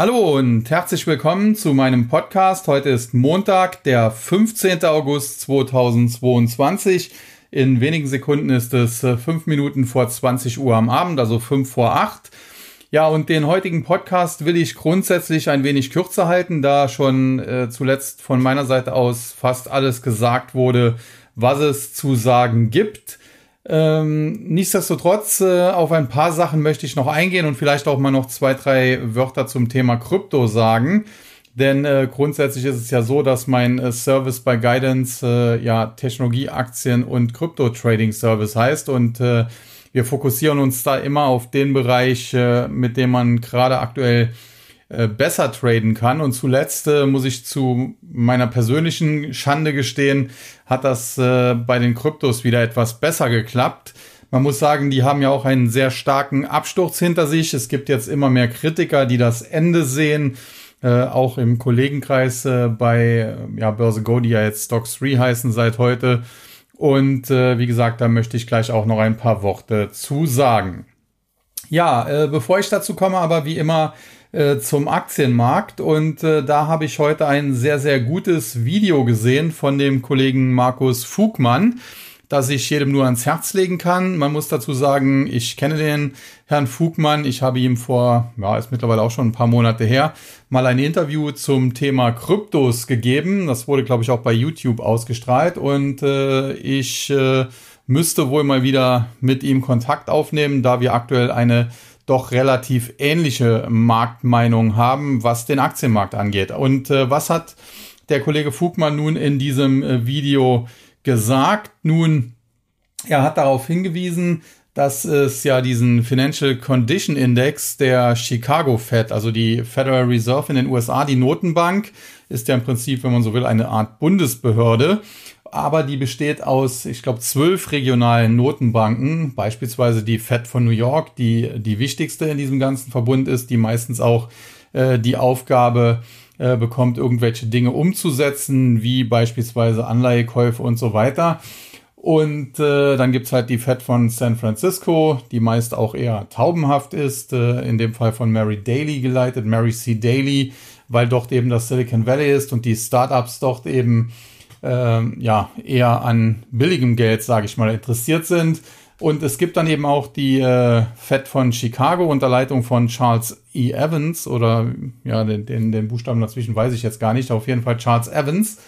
Hallo und herzlich willkommen zu meinem Podcast. Heute ist Montag, der 15. August 2022. In wenigen Sekunden ist es äh, fünf Minuten vor 20 Uhr am Abend, also fünf vor acht. Ja, und den heutigen Podcast will ich grundsätzlich ein wenig kürzer halten, da schon äh, zuletzt von meiner Seite aus fast alles gesagt wurde, was es zu sagen gibt. Ähm, nichtsdestotrotz, äh, auf ein paar Sachen möchte ich noch eingehen und vielleicht auch mal noch zwei, drei Wörter zum Thema Krypto sagen. Denn äh, grundsätzlich ist es ja so, dass mein äh, Service bei Guidance äh, ja Technologieaktien und Krypto-Trading-Service heißt und äh, wir fokussieren uns da immer auf den Bereich, äh, mit dem man gerade aktuell äh, besser traden kann. Und zuletzt äh, muss ich zu meiner persönlichen Schande gestehen, hat das äh, bei den Kryptos wieder etwas besser geklappt. Man muss sagen, die haben ja auch einen sehr starken Absturz hinter sich. Es gibt jetzt immer mehr Kritiker, die das Ende sehen. Äh, auch im Kollegenkreis äh, bei ja, Börse Go, die ja jetzt Stocks 3 heißen seit heute. Und äh, wie gesagt, da möchte ich gleich auch noch ein paar Worte zu sagen. Ja, äh, bevor ich dazu komme, aber wie immer äh, zum Aktienmarkt und äh, da habe ich heute ein sehr, sehr gutes Video gesehen von dem Kollegen Markus Fugmann, das ich jedem nur ans Herz legen kann. Man muss dazu sagen, ich kenne den Herrn Fugmann. Ich habe ihm vor, ja, ist mittlerweile auch schon ein paar Monate her, mal ein Interview zum Thema Kryptos gegeben. Das wurde, glaube ich, auch bei YouTube ausgestrahlt und äh, ich äh, müsste wohl mal wieder mit ihm Kontakt aufnehmen, da wir aktuell eine doch relativ ähnliche Marktmeinung haben, was den Aktienmarkt angeht. Und äh, was hat der Kollege Fugmann nun in diesem äh, Video gesagt? Nun, er hat darauf hingewiesen, dass es ja diesen Financial Condition Index der Chicago Fed, also die Federal Reserve in den USA, die Notenbank, ist ja im Prinzip, wenn man so will, eine Art Bundesbehörde aber die besteht aus, ich glaube, zwölf regionalen Notenbanken, beispielsweise die Fed von New York, die die wichtigste in diesem ganzen Verbund ist, die meistens auch äh, die Aufgabe äh, bekommt, irgendwelche Dinge umzusetzen, wie beispielsweise Anleihekäufe und so weiter. Und äh, dann gibt's halt die Fed von San Francisco, die meist auch eher taubenhaft ist, äh, in dem Fall von Mary Daly geleitet, Mary C. Daly, weil dort eben das Silicon Valley ist und die Startups dort eben ähm, ja, eher an billigem Geld, sage ich mal, interessiert sind. Und es gibt dann eben auch die äh, Fed von Chicago unter Leitung von Charles E. Evans oder ja, den, den, den Buchstaben dazwischen weiß ich jetzt gar nicht, auf jeden Fall Charles Evans.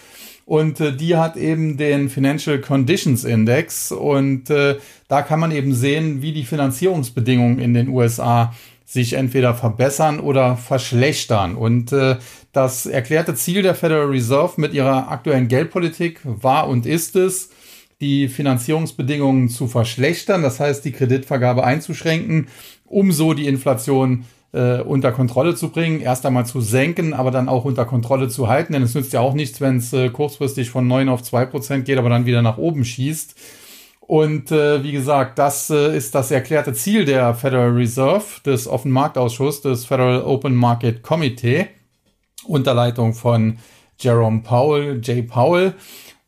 Und äh, die hat eben den Financial Conditions Index und äh, da kann man eben sehen, wie die Finanzierungsbedingungen in den USA sich entweder verbessern oder verschlechtern. Und äh, das erklärte Ziel der Federal Reserve mit ihrer aktuellen Geldpolitik war und ist es, die Finanzierungsbedingungen zu verschlechtern, das heißt die Kreditvergabe einzuschränken, um so die Inflation äh, unter Kontrolle zu bringen, erst einmal zu senken, aber dann auch unter Kontrolle zu halten, denn es nützt ja auch nichts, wenn es äh, kurzfristig von 9 auf 2 Prozent geht, aber dann wieder nach oben schießt. Und äh, wie gesagt, das äh, ist das erklärte Ziel der Federal Reserve, des Offenmarktausschusses, des Federal Open Market Committee, unter Leitung von Jerome Powell, Jay Powell.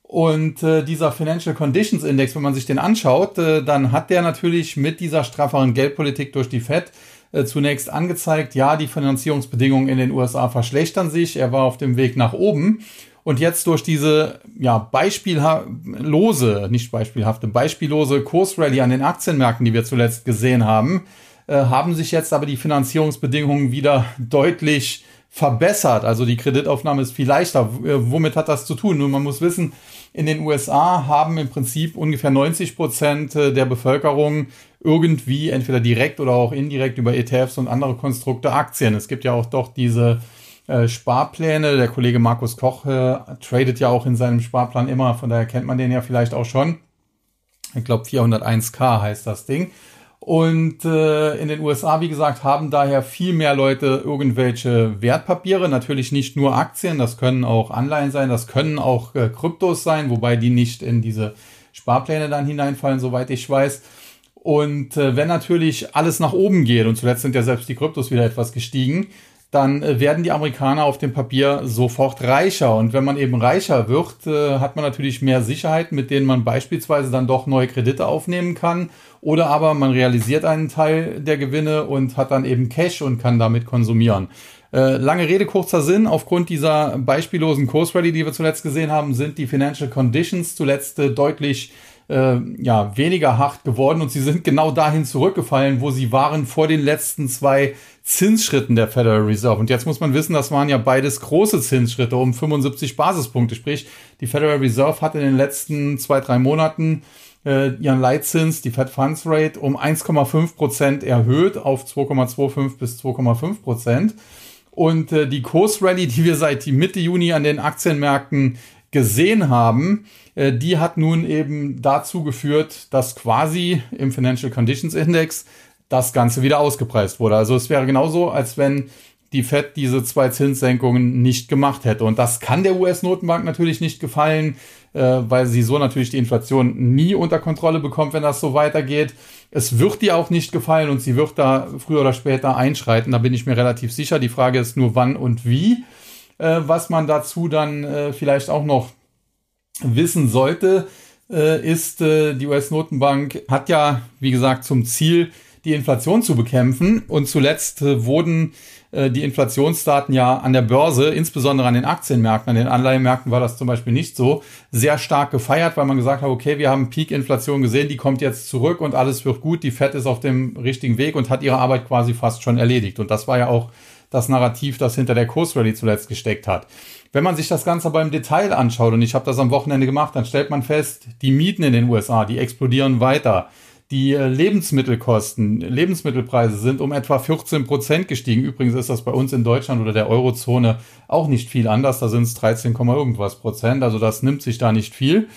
Und äh, dieser Financial Conditions Index, wenn man sich den anschaut, äh, dann hat der natürlich mit dieser strafferen Geldpolitik durch die Fed äh, zunächst angezeigt, ja, die Finanzierungsbedingungen in den USA verschlechtern sich. Er war auf dem Weg nach oben. Und jetzt durch diese ja, beispiellose, nicht beispielhafte, beispiellose Kursrallye an den Aktienmärkten, die wir zuletzt gesehen haben, äh, haben sich jetzt aber die Finanzierungsbedingungen wieder deutlich verbessert. Also die Kreditaufnahme ist viel leichter. Äh, womit hat das zu tun? Nun, man muss wissen, in den USA haben im Prinzip ungefähr 90 Prozent äh, der Bevölkerung irgendwie entweder direkt oder auch indirekt über ETFs und andere Konstrukte Aktien. Es gibt ja auch doch diese äh, Sparpläne. Der Kollege Markus Koch äh, tradet ja auch in seinem Sparplan immer, von daher kennt man den ja vielleicht auch schon. Ich glaube 401k heißt das Ding. Und äh, in den USA, wie gesagt, haben daher viel mehr Leute irgendwelche Wertpapiere. Natürlich nicht nur Aktien, das können auch Anleihen sein, das können auch äh, Kryptos sein, wobei die nicht in diese Sparpläne dann hineinfallen, soweit ich weiß. Und äh, wenn natürlich alles nach oben geht, und zuletzt sind ja selbst die Kryptos wieder etwas gestiegen, dann äh, werden die Amerikaner auf dem Papier sofort reicher. Und wenn man eben reicher wird, äh, hat man natürlich mehr Sicherheit, mit denen man beispielsweise dann doch neue Kredite aufnehmen kann. Oder aber man realisiert einen Teil der Gewinne und hat dann eben Cash und kann damit konsumieren. Äh, lange Rede, kurzer Sinn. Aufgrund dieser beispiellosen Kursrally, die wir zuletzt gesehen haben, sind die Financial Conditions zuletzt äh, deutlich äh, ja, weniger hart geworden und sie sind genau dahin zurückgefallen, wo sie waren vor den letzten zwei Zinsschritten der Federal Reserve. Und jetzt muss man wissen, das waren ja beides große Zinsschritte um 75 Basispunkte. Sprich, die Federal Reserve hat in den letzten zwei, drei Monaten äh, ihren Leitzins, die Fed Funds Rate, um 1,5 Prozent erhöht auf 2,25 bis 2,5 Prozent. Und äh, die Kursrally, die wir seit Mitte Juni an den Aktienmärkten gesehen haben, äh, die hat nun eben dazu geführt, dass quasi im Financial Conditions Index das Ganze wieder ausgepreist wurde. Also es wäre genauso, als wenn die Fed diese zwei Zinssenkungen nicht gemacht hätte. Und das kann der US-Notenbank natürlich nicht gefallen, äh, weil sie so natürlich die Inflation nie unter Kontrolle bekommt, wenn das so weitergeht. Es wird ihr auch nicht gefallen und sie wird da früher oder später einschreiten. Da bin ich mir relativ sicher. Die Frage ist nur wann und wie. Äh, was man dazu dann äh, vielleicht auch noch wissen sollte, äh, ist, äh, die US-Notenbank hat ja, wie gesagt, zum Ziel, die Inflation zu bekämpfen. Und zuletzt äh, wurden äh, die Inflationsdaten ja an der Börse, insbesondere an den Aktienmärkten, an den Anleihenmärkten war das zum Beispiel nicht so, sehr stark gefeiert, weil man gesagt hat, okay, wir haben Peak-Inflation gesehen, die kommt jetzt zurück und alles wird gut, die Fed ist auf dem richtigen Weg und hat ihre Arbeit quasi fast schon erledigt. Und das war ja auch das Narrativ, das hinter der Kursrally zuletzt gesteckt hat. Wenn man sich das Ganze aber im Detail anschaut, und ich habe das am Wochenende gemacht, dann stellt man fest, die Mieten in den USA, die explodieren weiter. Die äh, Lebensmittelkosten, Lebensmittelpreise sind um etwa 14 Prozent gestiegen. Übrigens ist das bei uns in Deutschland oder der Eurozone auch nicht viel anders. Da sind es 13, irgendwas Prozent. Also das nimmt sich da nicht viel.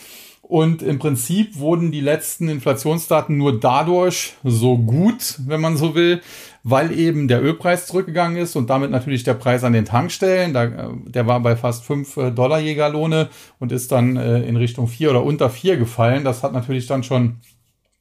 Und im Prinzip wurden die letzten Inflationsdaten nur dadurch so gut, wenn man so will, weil eben der Ölpreis zurückgegangen ist und damit natürlich der Preis an den Tankstellen. Da, äh, der war bei fast 5 äh, Dollar Jägerlohne und ist dann in Richtung 4 oder unter 4 gefallen. Das hat natürlich dann schon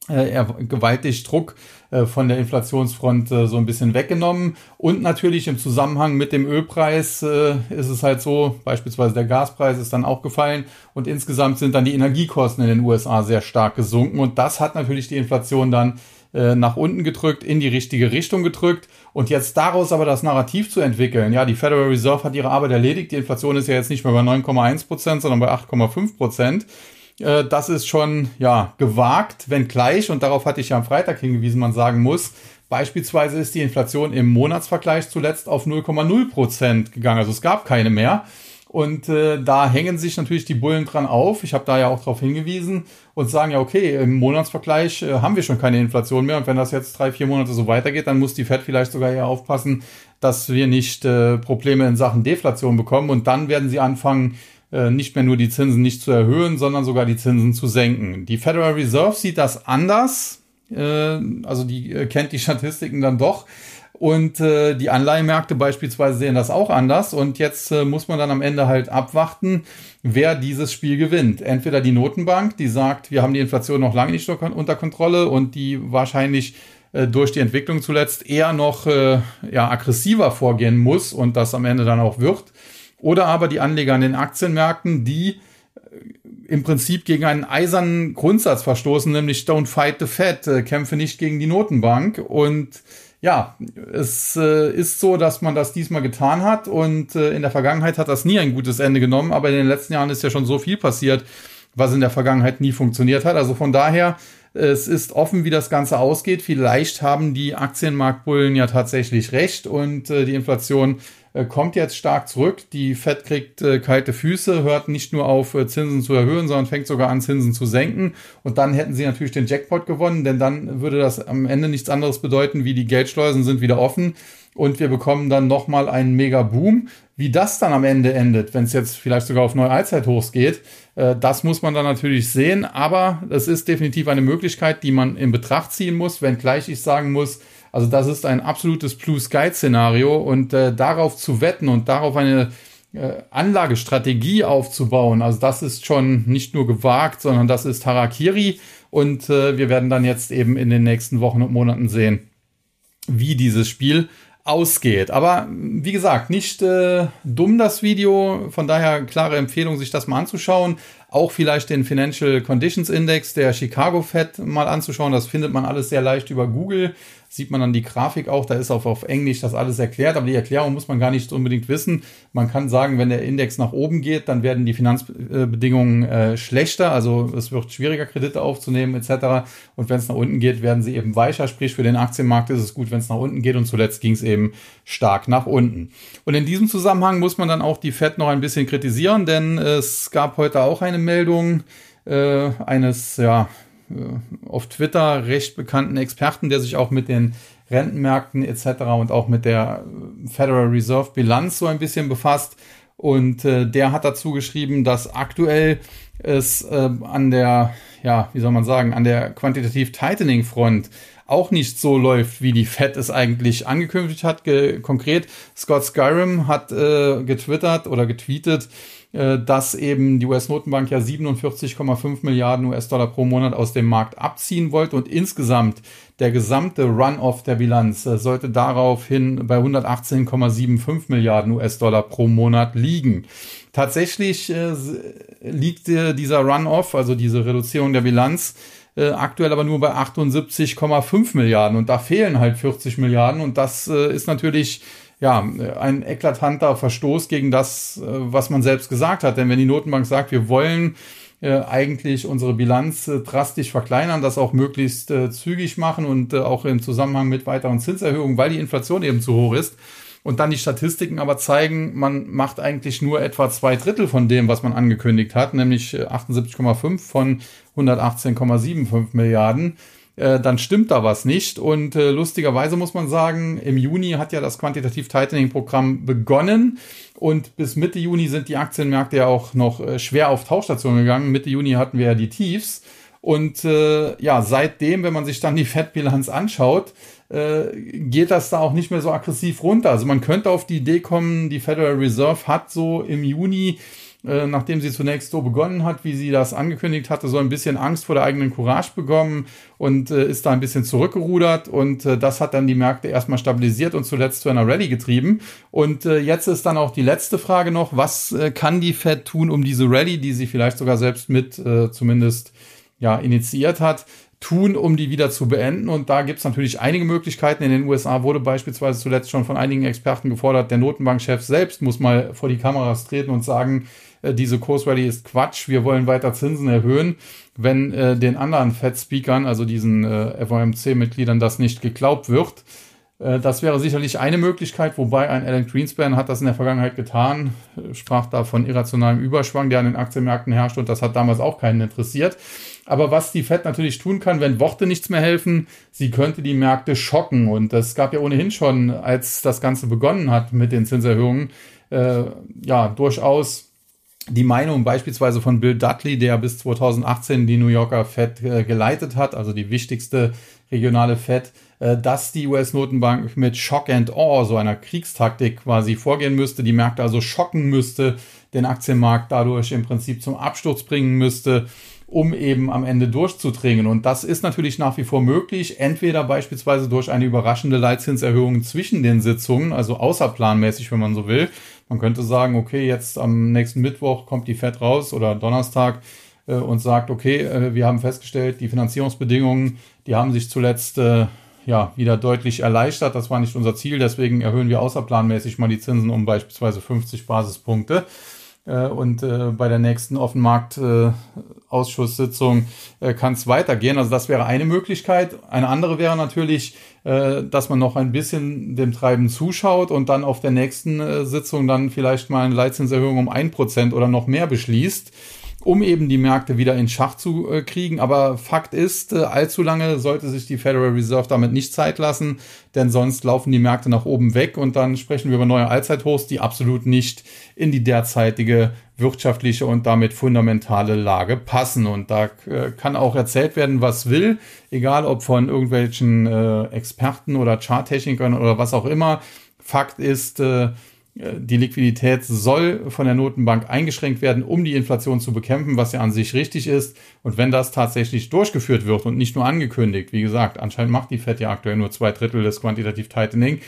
äh, gewaltig Druck äh, von der Inflationsfront äh, so ein bisschen weggenommen. Und natürlich im Zusammenhang mit dem Ölpreis äh, ist es halt so, beispielsweise der Gaspreis ist dann auch gefallen und insgesamt sind dann die Energiekosten in den USA sehr stark gesunken und das hat natürlich die Inflation dann äh, nach unten gedrückt, in die richtige Richtung gedrückt. Und jetzt daraus aber das Narrativ zu entwickeln, ja, die Federal Reserve hat ihre Arbeit erledigt, die Inflation ist ja jetzt nicht mehr bei 9,1 Prozent, sondern bei 8,5 Prozent äh, das ist schon ja gewagt, wenngleich, und darauf hatte ich ja am Freitag hingewiesen, man sagen muss, beispielsweise ist die Inflation im Monatsvergleich zuletzt auf 0,0 Prozent gegangen. Also es gab keine mehr. Und äh, da hängen sich natürlich die Bullen dran auf. Ich habe da ja auch darauf hingewiesen und sagen ja, okay, im Monatsvergleich äh, haben wir schon keine Inflation mehr. Und wenn das jetzt drei, vier Monate so weitergeht, dann muss die Fed vielleicht sogar eher aufpassen, dass wir nicht äh, Probleme in Sachen Deflation bekommen. Und dann werden sie anfangen, äh, nicht mehr nur die Zinsen nicht zu erhöhen, sondern sogar die Zinsen zu senken. Die Federal Reserve sieht das anders, äh, also die äh, kennt die Statistiken dann doch. Und äh, die Anleihenmärkte beispielsweise sehen das auch anders. Und jetzt äh, muss man dann am Ende halt abwarten, wer dieses Spiel gewinnt. Entweder die Notenbank, die sagt, wir haben die Inflation noch lange nicht unter Kontrolle und die wahrscheinlich äh, durch die Entwicklung zuletzt eher noch äh, ja, aggressiver vorgehen muss und das am Ende dann auch wird. Oder aber die Anleger an den Aktienmärkten, die äh, im Prinzip gegen einen eisernen Grundsatz verstoßen, nämlich Don't fight the Fed, äh, kämpfe nicht gegen die Notenbank. Und ja, es äh, ist so, dass man das diesmal getan hat und äh, in der Vergangenheit hat das nie ein gutes Ende genommen, aber in den letzten Jahren ist ja schon so viel passiert, was in der Vergangenheit nie funktioniert hat. Also von daher, es ist offen, wie das Ganze ausgeht. Vielleicht haben die Aktienmarktbullen ja tatsächlich recht und äh, die Inflation äh, kommt jetzt stark zurück. Die Fed kriegt äh, kalte Füße, hört nicht nur auf, Zinsen zu erhöhen, sondern fängt sogar an, Zinsen zu senken. Und dann hätten sie natürlich den Jackpot gewonnen, denn dann würde das am Ende nichts anderes bedeuten, wie die Geldschleusen sind wieder offen und wir bekommen dann nochmal einen mega Boom. Wie das dann am Ende endet, wenn es jetzt vielleicht sogar auf neue Allzeithochs geht, äh, das muss man dann natürlich sehen. Aber es ist definitiv eine Möglichkeit, die man in Betracht ziehen muss, wenngleich ich sagen muss, also das ist ein absolutes Blue Sky Szenario und äh, darauf zu wetten und darauf eine äh, Anlagestrategie aufzubauen, also das ist schon nicht nur gewagt, sondern das ist Harakiri und äh, wir werden dann jetzt eben in den nächsten Wochen und Monaten sehen, wie dieses Spiel ausgeht. Aber wie gesagt, nicht äh, dumm das Video, von daher klare Empfehlung, sich das mal anzuschauen. Auch vielleicht den Financial Conditions Index der Chicago Fed mal anzuschauen. Das findet man alles sehr leicht über Google. Sieht man dann die Grafik auch, da ist auch auf Englisch das alles erklärt, aber die Erklärung muss man gar nicht unbedingt wissen. Man kann sagen, wenn der Index nach oben geht, dann werden die Finanzbedingungen äh, schlechter, also es wird schwieriger, Kredite aufzunehmen etc. Und wenn es nach unten geht, werden sie eben weicher, sprich für den Aktienmarkt ist es gut, wenn es nach unten geht und zuletzt ging es eben stark nach unten. Und in diesem Zusammenhang muss man dann auch die Fed noch ein bisschen kritisieren, denn es gab heute auch eine Meldung äh, eines ja auf Twitter recht bekannten Experten, der sich auch mit den Rentenmärkten etc. und auch mit der Federal Reserve Bilanz so ein bisschen befasst. Und äh, der hat dazu geschrieben, dass aktuell es äh, an der, ja, wie soll man sagen, an der quantitativ Tightening Front auch nicht so läuft, wie die Fed es eigentlich angekündigt hat. Ge konkret, Scott Skyrim hat äh, getwittert oder getweetet, äh, dass eben die US-Notenbank ja 47,5 Milliarden US-Dollar pro Monat aus dem Markt abziehen wollte und insgesamt der gesamte Run-off der Bilanz äh, sollte daraufhin bei 118,75 Milliarden US-Dollar pro Monat liegen. Tatsächlich äh, liegt äh, dieser Run-off, also diese Reduzierung der Bilanz, äh, aktuell aber nur bei 78,5 Milliarden und da fehlen halt 40 Milliarden und das äh, ist natürlich ja, ein eklatanter Verstoß gegen das, äh, was man selbst gesagt hat. Denn wenn die Notenbank sagt, wir wollen äh, eigentlich unsere Bilanz äh, drastisch verkleinern, das auch möglichst zügig machen und auch im Zusammenhang mit weiteren Zinserhöhungen, weil die Inflation eben zu hoch ist. Und dann die Statistiken aber zeigen, man macht eigentlich nur etwa zwei Drittel von dem, was man angekündigt hat, nämlich 78,5 äh, von 118,75 Milliarden äh, dann stimmt da was nicht. Und äh, lustigerweise muss man sagen, im Juni hat ja das Quantitativ Tightening Programm begonnen. Und bis Mitte Juni sind die Aktienmärkte ja auch noch äh, schwer auf Tauchstation gegangen. Mitte Juni hatten wir ja die Tiefs. Und äh, ja, seitdem, wenn man sich dann die Fettbilanz anschaut, äh, geht das da auch nicht mehr so aggressiv runter. Also man könnte auf die Idee kommen, die Federal Reserve hat so im Juni äh, nachdem sie zunächst so begonnen hat, wie sie das angekündigt hatte, so ein bisschen Angst vor der eigenen Courage bekommen und äh, ist da ein bisschen zurückgerudert und äh, das hat dann die Märkte erstmal stabilisiert und zuletzt zu einer Rallye getrieben. Und äh, jetzt ist dann auch die letzte Frage noch, was äh, kann die Fed tun, um diese Rallye, die sie vielleicht sogar selbst mit zumindest ja, initiiert hat, tun, um die wieder zu beenden. Und da gibt es natürlich einige Möglichkeiten. In den USA wurde beispielsweise zuletzt schon von einigen Experten gefordert, der Notenbankchef selbst muss mal vor die Kameras treten und sagen, äh, diese Kursrally ist Quatsch, wir wollen weiter Zinsen erhöhen. Wenn äh, den anderen Fed-Speakern, also diesen äh, FOMC-Mitgliedern, das nicht geglaubt wird, äh, das wäre sicherlich eine Möglichkeit, wobei ein Alan Greenspan hat das in der Vergangenheit getan, äh, sprach da von irrationalem Überschwang, der an den Aktienmärkten herrscht und das hat damals auch keinen interessiert. Aber was die Fed natürlich tun kann, wenn Worte nichts mehr helfen, sie könnte die Märkte schocken. Und das gab ja ohnehin schon, als das Ganze begonnen hat mit den Zinserhöhungen, äh, ja, durchaus die Meinung beispielsweise von Bill Dudley, der bis 2018 die New Yorker Fed äh, geleitet hat, also die wichtigste regionale Fed, äh, dass die US-Notenbank mit Shock and Awe, so einer Kriegstaktik quasi vorgehen müsste, die Märkte also schocken müsste, den Aktienmarkt dadurch im Prinzip zum Absturz bringen müsste um eben am Ende durchzudringen. Und das ist natürlich nach wie vor möglich, entweder beispielsweise durch eine überraschende Leitzinserhöhung zwischen den Sitzungen, also außerplanmäßig, wenn man so will. Man könnte sagen, okay, jetzt am nächsten Mittwoch kommt die Fed raus oder Donnerstag äh, und sagt, okay, äh, wir haben festgestellt, die Finanzierungsbedingungen, die haben sich zuletzt äh, ja wieder deutlich erleichtert. Das war nicht unser Ziel, deswegen erhöhen wir außerplanmäßig mal die Zinsen um beispielsweise 50 Basispunkte. Äh, und äh, bei der nächsten Offenmarkt-Ausschusssitzung äh, kann es weitergehen. Also das wäre eine Möglichkeit. Eine andere wäre natürlich, dass man noch ein bisschen dem Treiben zuschaut und dann auf der nächsten Sitzung dann vielleicht mal eine Leitzinserhöhung um ein Prozent oder noch mehr beschließt um eben die Märkte wieder in Schach zu äh, kriegen. Aber Fakt ist, äh, allzu lange sollte sich die Federal Reserve damit nicht Zeit lassen, denn sonst laufen die Märkte nach oben weg und dann sprechen wir über neue Allzeithochs, die absolut nicht in die derzeitige wirtschaftliche und damit fundamentale Lage passen. Und da äh, kann auch erzählt werden, was will, egal ob von irgendwelchen äh, Experten oder Charttechnikern oder was auch immer. Fakt ist, äh, die Liquidität soll von der Notenbank eingeschränkt werden, um die Inflation zu bekämpfen, was ja an sich richtig ist. Und wenn das tatsächlich durchgeführt wird und nicht nur angekündigt, wie gesagt, anscheinend macht die Fed ja aktuell nur zwei Drittel des Quantitative Tightening,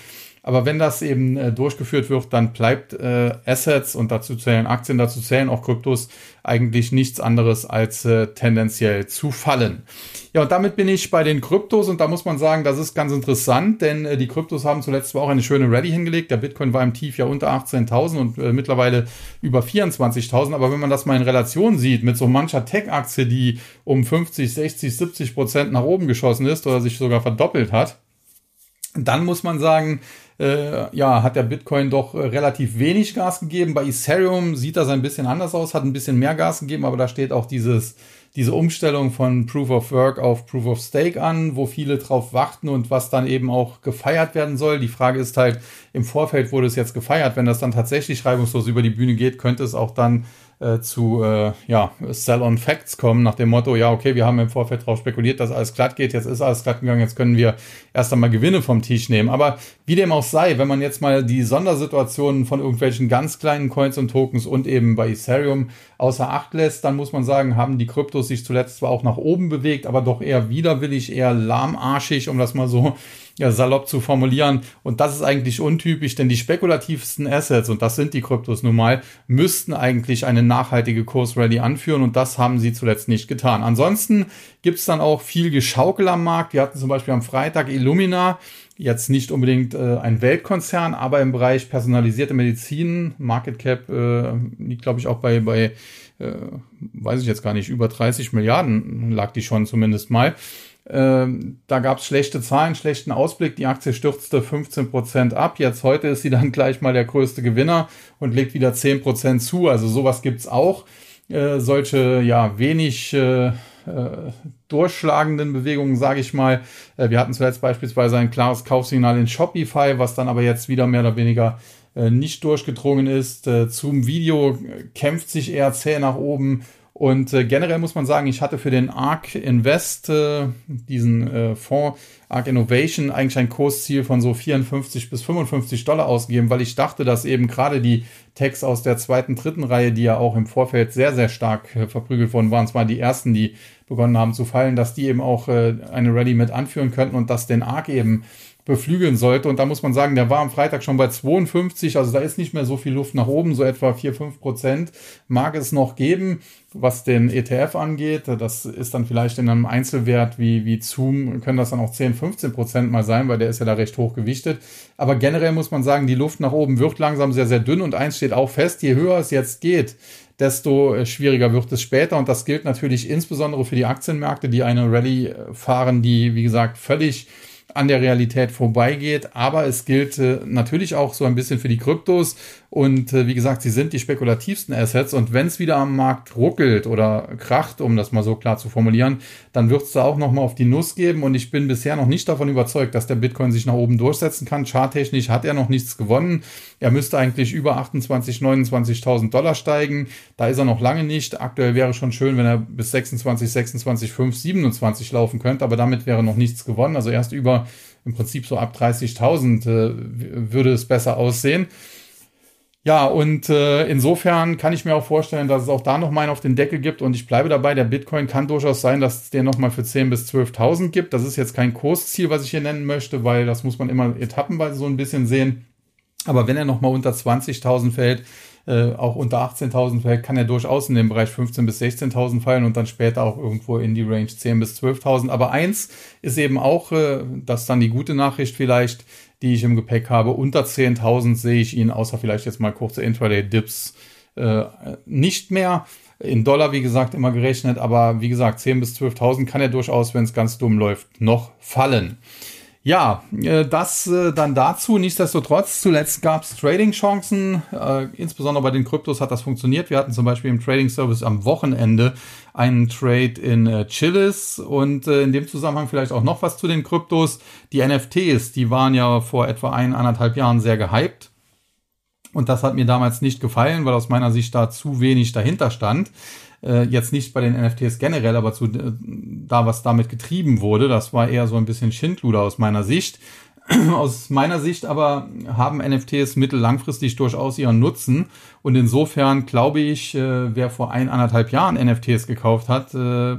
Aber wenn das eben äh, durchgeführt wird, dann bleibt äh, Assets und dazu zählen Aktien, dazu zählen auch Kryptos eigentlich nichts anderes als äh, tendenziell zu fallen. Ja, und damit bin ich bei den Kryptos und da muss man sagen, das ist ganz interessant, denn äh, die Kryptos haben zuletzt zwar auch eine schöne Rallye hingelegt. Der Bitcoin war im Tief ja unter 18.000 und äh, mittlerweile über 24.000. Aber wenn man das mal in Relation sieht mit so mancher Tech-Aktie, die um 50, 60, 70 Prozent nach oben geschossen ist oder sich sogar verdoppelt hat, dann muss man sagen, äh, ja, hat der Bitcoin doch äh, relativ wenig Gas gegeben. Bei Ethereum sieht das ein bisschen anders aus, hat ein bisschen mehr Gas gegeben, aber da steht auch dieses, diese Umstellung von Proof of Work auf Proof of Stake an, wo viele drauf warten und was dann eben auch gefeiert werden soll. Die Frage ist halt, im Vorfeld wurde es jetzt gefeiert. Wenn das dann tatsächlich reibungslos über die Bühne geht, könnte es auch dann äh, zu äh, ja, Sell on Facts kommen, nach dem Motto, ja, okay, wir haben im Vorfeld darauf spekuliert, dass alles glatt geht, jetzt ist alles glatt gegangen, jetzt können wir erst einmal Gewinne vom Tisch nehmen. Aber wie dem auch sei, wenn man jetzt mal die Sondersituationen von irgendwelchen ganz kleinen Coins und Tokens und eben bei Ethereum außer Acht lässt, dann muss man sagen, haben die Kryptos sich zuletzt zwar auch nach oben bewegt, aber doch eher widerwillig, eher lahmarschig, um das mal so ja, salopp zu formulieren. Und das ist eigentlich untypisch, denn die spekulativsten Assets, und das sind die Kryptos nun mal, müssten eigentlich eine nachhaltige Kursrallye anführen und das haben sie zuletzt nicht getan. Ansonsten gibt's dann auch viel Geschaukel am Markt. Wir hatten zum Beispiel am Freitag Illumina, jetzt nicht unbedingt äh, ein Weltkonzern, aber im Bereich personalisierte Medizin, Market Cap äh, liegt, glaube ich, auch bei, bei äh, weiß ich jetzt gar nicht, über 30 Milliarden lag die schon zumindest mal. Ähm, da gab es schlechte Zahlen, schlechten Ausblick. Die Aktie stürzte 15 Prozent ab. Jetzt heute ist sie dann gleich mal der größte Gewinner und legt wieder 10 Prozent zu. Also sowas gibt's auch. Äh, solche ja wenig äh, äh, durchschlagenden Bewegungen, sage ich mal. Äh, wir hatten zuletzt beispielsweise ein klares Kaufsignal in Shopify, was dann aber jetzt wieder mehr oder weniger äh, nicht durchgedrungen ist. Zum Video kämpft sich eher zäh nach oben und äh, generell muss man sagen, ich hatte für den ARK Invest, äh, diesen äh, Fonds, ARK Innovation, eigentlich ein Kursziel von so 54 bis 55 Dollar ausgegeben, weil ich dachte, dass eben gerade die Techs aus der zweiten, dritten Reihe, die ja auch im Vorfeld sehr, sehr stark äh, verprügelt worden waren, zwar die ersten, die begonnen haben zu fallen, dass die eben auch äh, eine Rallye mit anführen könnten und dass den ARK eben beflügeln sollte. Und da muss man sagen, der war am Freitag schon bei 52, also da ist nicht mehr so viel Luft nach oben, so etwa 4, 5 Prozent mag es noch geben, was den ETF angeht. Das ist dann vielleicht in einem Einzelwert wie, wie Zoom, können das dann auch 10, 15 Prozent mal sein, weil der ist ja da recht hoch gewichtet. Aber generell muss man sagen, die Luft nach oben wird langsam sehr, sehr dünn und eins steht auch fest, je höher es jetzt geht, desto äh, schwieriger wird es später. Und das gilt natürlich insbesondere für die Aktienmärkte, die eine Rallye äh, fahren, die, wie gesagt, völlig an der Realität vorbeigeht. Aber es gilt äh, natürlich auch so ein bisschen für die Kryptos. Und äh, wie gesagt, sie sind die spekulativsten Assets. Und wenn es wieder am Markt ruckelt oder kracht, um das mal so klar zu formulieren, dann wird es da auch nochmal auf die Nuss geben. Und ich bin bisher noch nicht davon überzeugt, dass der Bitcoin sich nach oben durchsetzen kann. Charttechnisch hat er noch nichts gewonnen. Er müsste eigentlich über 28, 29.000 Dollar steigen. Da ist er noch lange nicht. Aktuell wäre schon schön, wenn er bis 26, 26, 5, 27 laufen könnte. Aber damit wäre noch nichts gewonnen. Also erst über im Prinzip so ab 30.000 äh, würde es besser aussehen. Ja, und äh, insofern kann ich mir auch vorstellen, dass es auch da noch mal einen auf den Deckel gibt. Und ich bleibe dabei, der Bitcoin kann durchaus sein, dass es den noch mal für 10.000 bis 12.000 gibt. Das ist jetzt kein Kursziel, was ich hier nennen möchte, weil das muss man immer etappenweise so ein bisschen sehen. Aber wenn er noch mal unter 20.000 fällt, äh, auch unter 18.000 fällt, kann er durchaus in den Bereich 15.000 bis 16.000 fallen und dann später auch irgendwo in die Range 10.000 bis 12.000. Aber eins ist eben auch, äh, das ist dann die gute Nachricht vielleicht, die ich im Gepäck habe. Unter 10.000 sehe ich ihn, außer vielleicht jetzt mal kurze Intraday-Dips, äh, nicht mehr. In Dollar, wie gesagt, immer gerechnet, aber wie gesagt, 10.000 bis 12.000 kann er durchaus, wenn es ganz dumm läuft, noch fallen. Ja, äh, das äh, dann dazu. Nichtsdestotrotz, zuletzt gab es Trading-Chancen. Äh, insbesondere bei den Kryptos hat das funktioniert. Wir hatten zum Beispiel im Trading-Service am Wochenende einen Trade in Chilis und in dem Zusammenhang vielleicht auch noch was zu den Kryptos. Die NFTs, die waren ja vor etwa ein, anderthalb Jahren sehr gehypt. Und das hat mir damals nicht gefallen, weil aus meiner Sicht da zu wenig dahinter stand äh, jetzt nicht bei den NFTs generell, aber zu äh, da, was damit getrieben wurde. Das war eher so ein bisschen Schindluder aus meiner Sicht. Aus meiner Sicht aber haben NFTs mittellangfristig durchaus ihren Nutzen. Und insofern glaube ich, äh, wer vor ein, anderthalb Jahren NFTs gekauft hat, äh,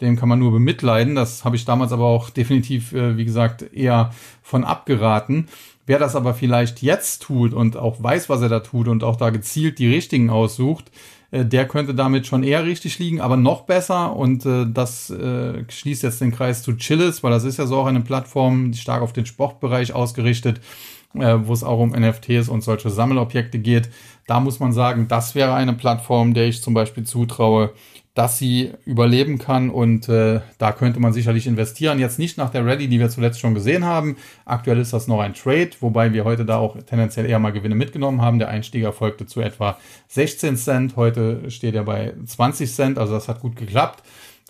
dem kann man nur bemitleiden. Das habe ich damals aber auch definitiv, äh, wie gesagt, eher von abgeraten Wer das aber vielleicht jetzt tut und auch weiß, was er da tut und auch da gezielt die richtigen aussucht, der könnte damit schon eher richtig liegen, aber noch besser. Und äh, das äh, schließt jetzt den Kreis zu Chillis, weil das ist ja so auch eine Plattform, die stark auf den Sportbereich ausgerichtet, äh, wo es auch um NFTs und solche Sammelobjekte geht. Da muss man sagen, das wäre eine Plattform, der ich zum Beispiel zutraue, dass sie überleben kann und äh, da könnte man sicherlich investieren. Jetzt nicht nach der Rallye, die wir zuletzt schon gesehen haben. Aktuell ist das noch ein Trade, wobei wir heute da auch tendenziell eher mal Gewinne mitgenommen haben. Der Einstieg erfolgte zu etwa 16 Cent. Heute steht er bei 20 Cent, also das hat gut geklappt.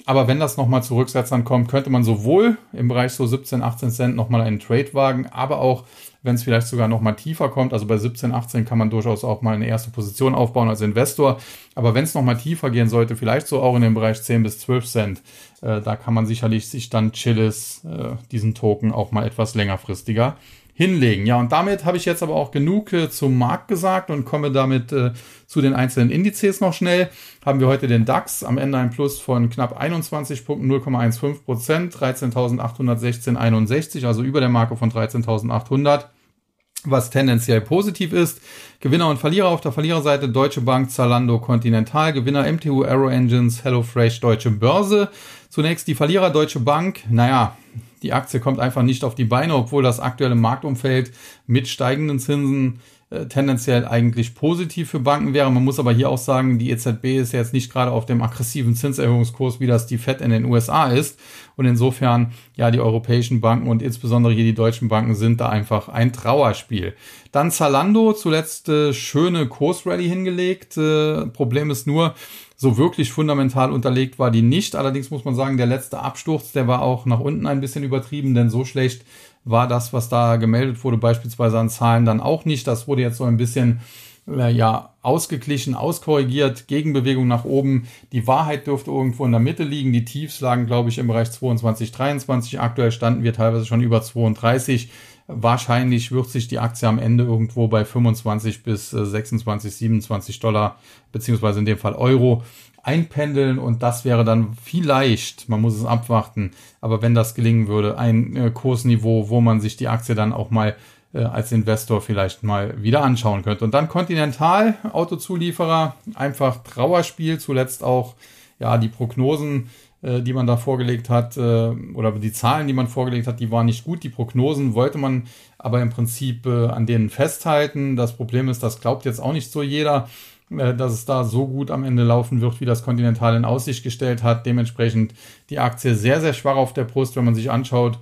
Aber wenn das nochmal zu Rücksetzern kommt, könnte man sowohl im Bereich so 17, 18 Cent nochmal einen Trade wagen, aber auch wenn es vielleicht sogar noch mal tiefer kommt. Also bei 17, 18 kann man durchaus auch mal eine erste Position aufbauen als Investor. Aber wenn es noch mal tiefer gehen sollte, vielleicht so auch in dem Bereich 10 bis 12 Cent, äh, da kann man sicherlich sich dann Chillis, äh, diesen Token, auch mal etwas längerfristiger hinlegen. Ja, und damit habe ich jetzt aber auch genug äh, zum Markt gesagt und komme damit äh, zu den einzelnen Indizes noch schnell. Haben wir heute den DAX am Ende ein Plus von knapp 21 Punkten, 0,15 Prozent, 13.816,61, also über der Marke von 13.800 was tendenziell positiv ist. Gewinner und Verlierer auf der Verliererseite Deutsche Bank, Zalando, Continental, Gewinner MTU, Aero Engines, HelloFresh, Deutsche Börse. Zunächst die Verlierer Deutsche Bank. Naja, die Aktie kommt einfach nicht auf die Beine, obwohl das aktuelle Marktumfeld mit steigenden Zinsen äh, tendenziell eigentlich positiv für Banken wäre. Man muss aber hier auch sagen, die EZB ist jetzt nicht gerade auf dem aggressiven Zinserhöhungskurs, wie das die Fed in den USA ist. Und insofern, ja, die europäischen Banken und insbesondere hier die deutschen Banken sind da einfach ein Trauerspiel. Dann Zalando, zuletzt äh, schöne Kursrally hingelegt. Äh, Problem ist nur, so wirklich fundamental unterlegt war die nicht. Allerdings muss man sagen, der letzte Absturz, der war auch nach unten ein bisschen übertrieben, denn so schlecht war das, was da gemeldet wurde, beispielsweise an Zahlen dann auch nicht. Das wurde jetzt so ein bisschen äh, ja ausgeglichen, auskorrigiert, Gegenbewegung nach oben. Die Wahrheit dürfte irgendwo in der Mitte liegen. Die Tiefs lagen, glaube ich, im Bereich 22, 23. Aktuell standen wir teilweise schon über 32. Wahrscheinlich wird sich die Aktie am Ende irgendwo bei 25 bis 26, äh, 27 Dollar, beziehungsweise in dem Fall Euro einpendeln und das wäre dann vielleicht, man muss es abwarten, aber wenn das gelingen würde, ein äh, Kursniveau, wo man sich die Aktie dann auch mal äh, als Investor vielleicht mal wieder anschauen könnte. Und dann Continental, Autozulieferer, einfach Trauerspiel, zuletzt auch ja die Prognosen äh, die man da vorgelegt hat, äh, oder die Zahlen, die man vorgelegt hat, die waren nicht gut. Die Prognosen wollte man aber im Prinzip äh, an denen festhalten. Das Problem ist, das glaubt jetzt auch nicht so jeder, dass es da so gut am Ende laufen wird, wie das Continental in Aussicht gestellt hat. Dementsprechend die Aktie sehr, sehr schwach auf der Brust, wenn man sich anschaut,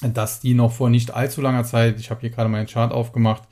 dass die noch vor nicht allzu langer Zeit, ich habe hier gerade meinen Chart aufgemacht,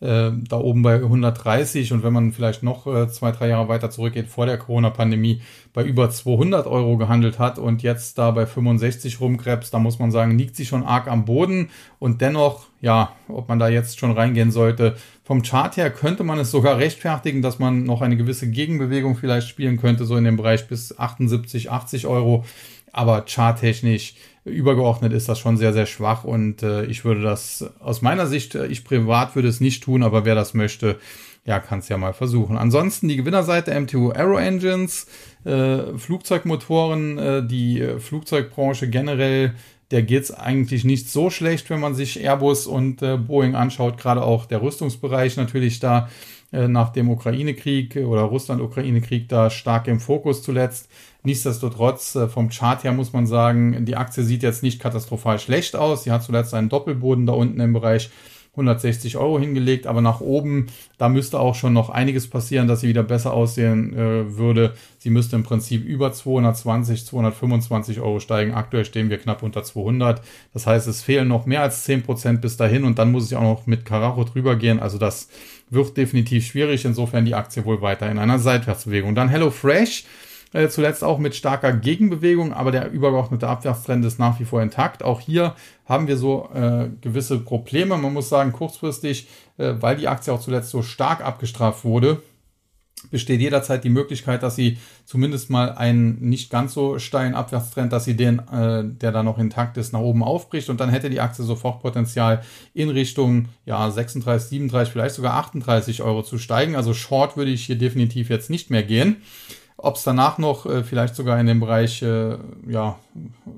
äh, da oben bei 130 und wenn man vielleicht noch äh, zwei, drei Jahre weiter zurückgeht, vor der Corona-Pandemie bei über 200 Euro gehandelt hat und jetzt da bei 65 rumkrebst, da muss man sagen, liegt sie schon arg am Boden. Und dennoch, ja, ob man da jetzt schon reingehen sollte, vom Chart her könnte man es sogar rechtfertigen, dass man noch eine gewisse Gegenbewegung vielleicht spielen könnte, so in dem Bereich bis 78, 80 Euro, aber charttechnisch übergeordnet ist das schon sehr, sehr schwach und äh, ich würde das aus meiner Sicht, äh, ich privat würde es nicht tun, aber wer das möchte, ja, kann es ja mal versuchen. Ansonsten die Gewinnerseite MTU Aero Engines, äh, Flugzeugmotoren, äh, die äh, Flugzeugbranche generell, der geht's eigentlich nicht so schlecht, wenn man sich Airbus und äh, Boeing anschaut, gerade auch der Rüstungsbereich natürlich da äh, nach dem Ukraine-Krieg oder Russland-Ukraine-Krieg da stark im Fokus zuletzt. Nichtsdestotrotz, äh, vom Chart her muss man sagen, die Aktie sieht jetzt nicht katastrophal schlecht aus. Sie hat zuletzt einen Doppelboden da unten im Bereich 160 Euro hingelegt, aber nach oben, da müsste auch schon noch einiges passieren, dass sie wieder besser aussehen äh, würde. Sie müsste im Prinzip über 220, 225 Euro steigen. Aktuell stehen wir knapp unter 200. Das heißt, es fehlen noch mehr als 10 Prozent bis dahin und dann muss ja auch noch mit Karacho drüber gehen. Also das wird definitiv schwierig. Insofern die Aktie wohl weiter in einer Seitwärtsbewegung. Dann HelloFresh. Äh, zuletzt auch mit starker Gegenbewegung, aber der übergeordnete Abwärtstrend ist nach wie vor intakt. Auch hier haben wir so äh, gewisse Probleme. Man muss sagen, kurzfristig, äh, weil die Aktie auch zuletzt so stark abgestraft wurde, besteht jederzeit die Möglichkeit, dass sie zumindest mal einen nicht ganz so steilen Abwärtstrend, dass sie den, äh, der da noch intakt ist, nach oben aufbricht und dann hätte die Aktie sofort Potenzial in Richtung ja 36, 37, vielleicht sogar 38 Euro zu steigen. Also Short würde ich hier definitiv jetzt nicht mehr gehen. Ob es danach noch äh, vielleicht sogar in dem Bereich äh, ja,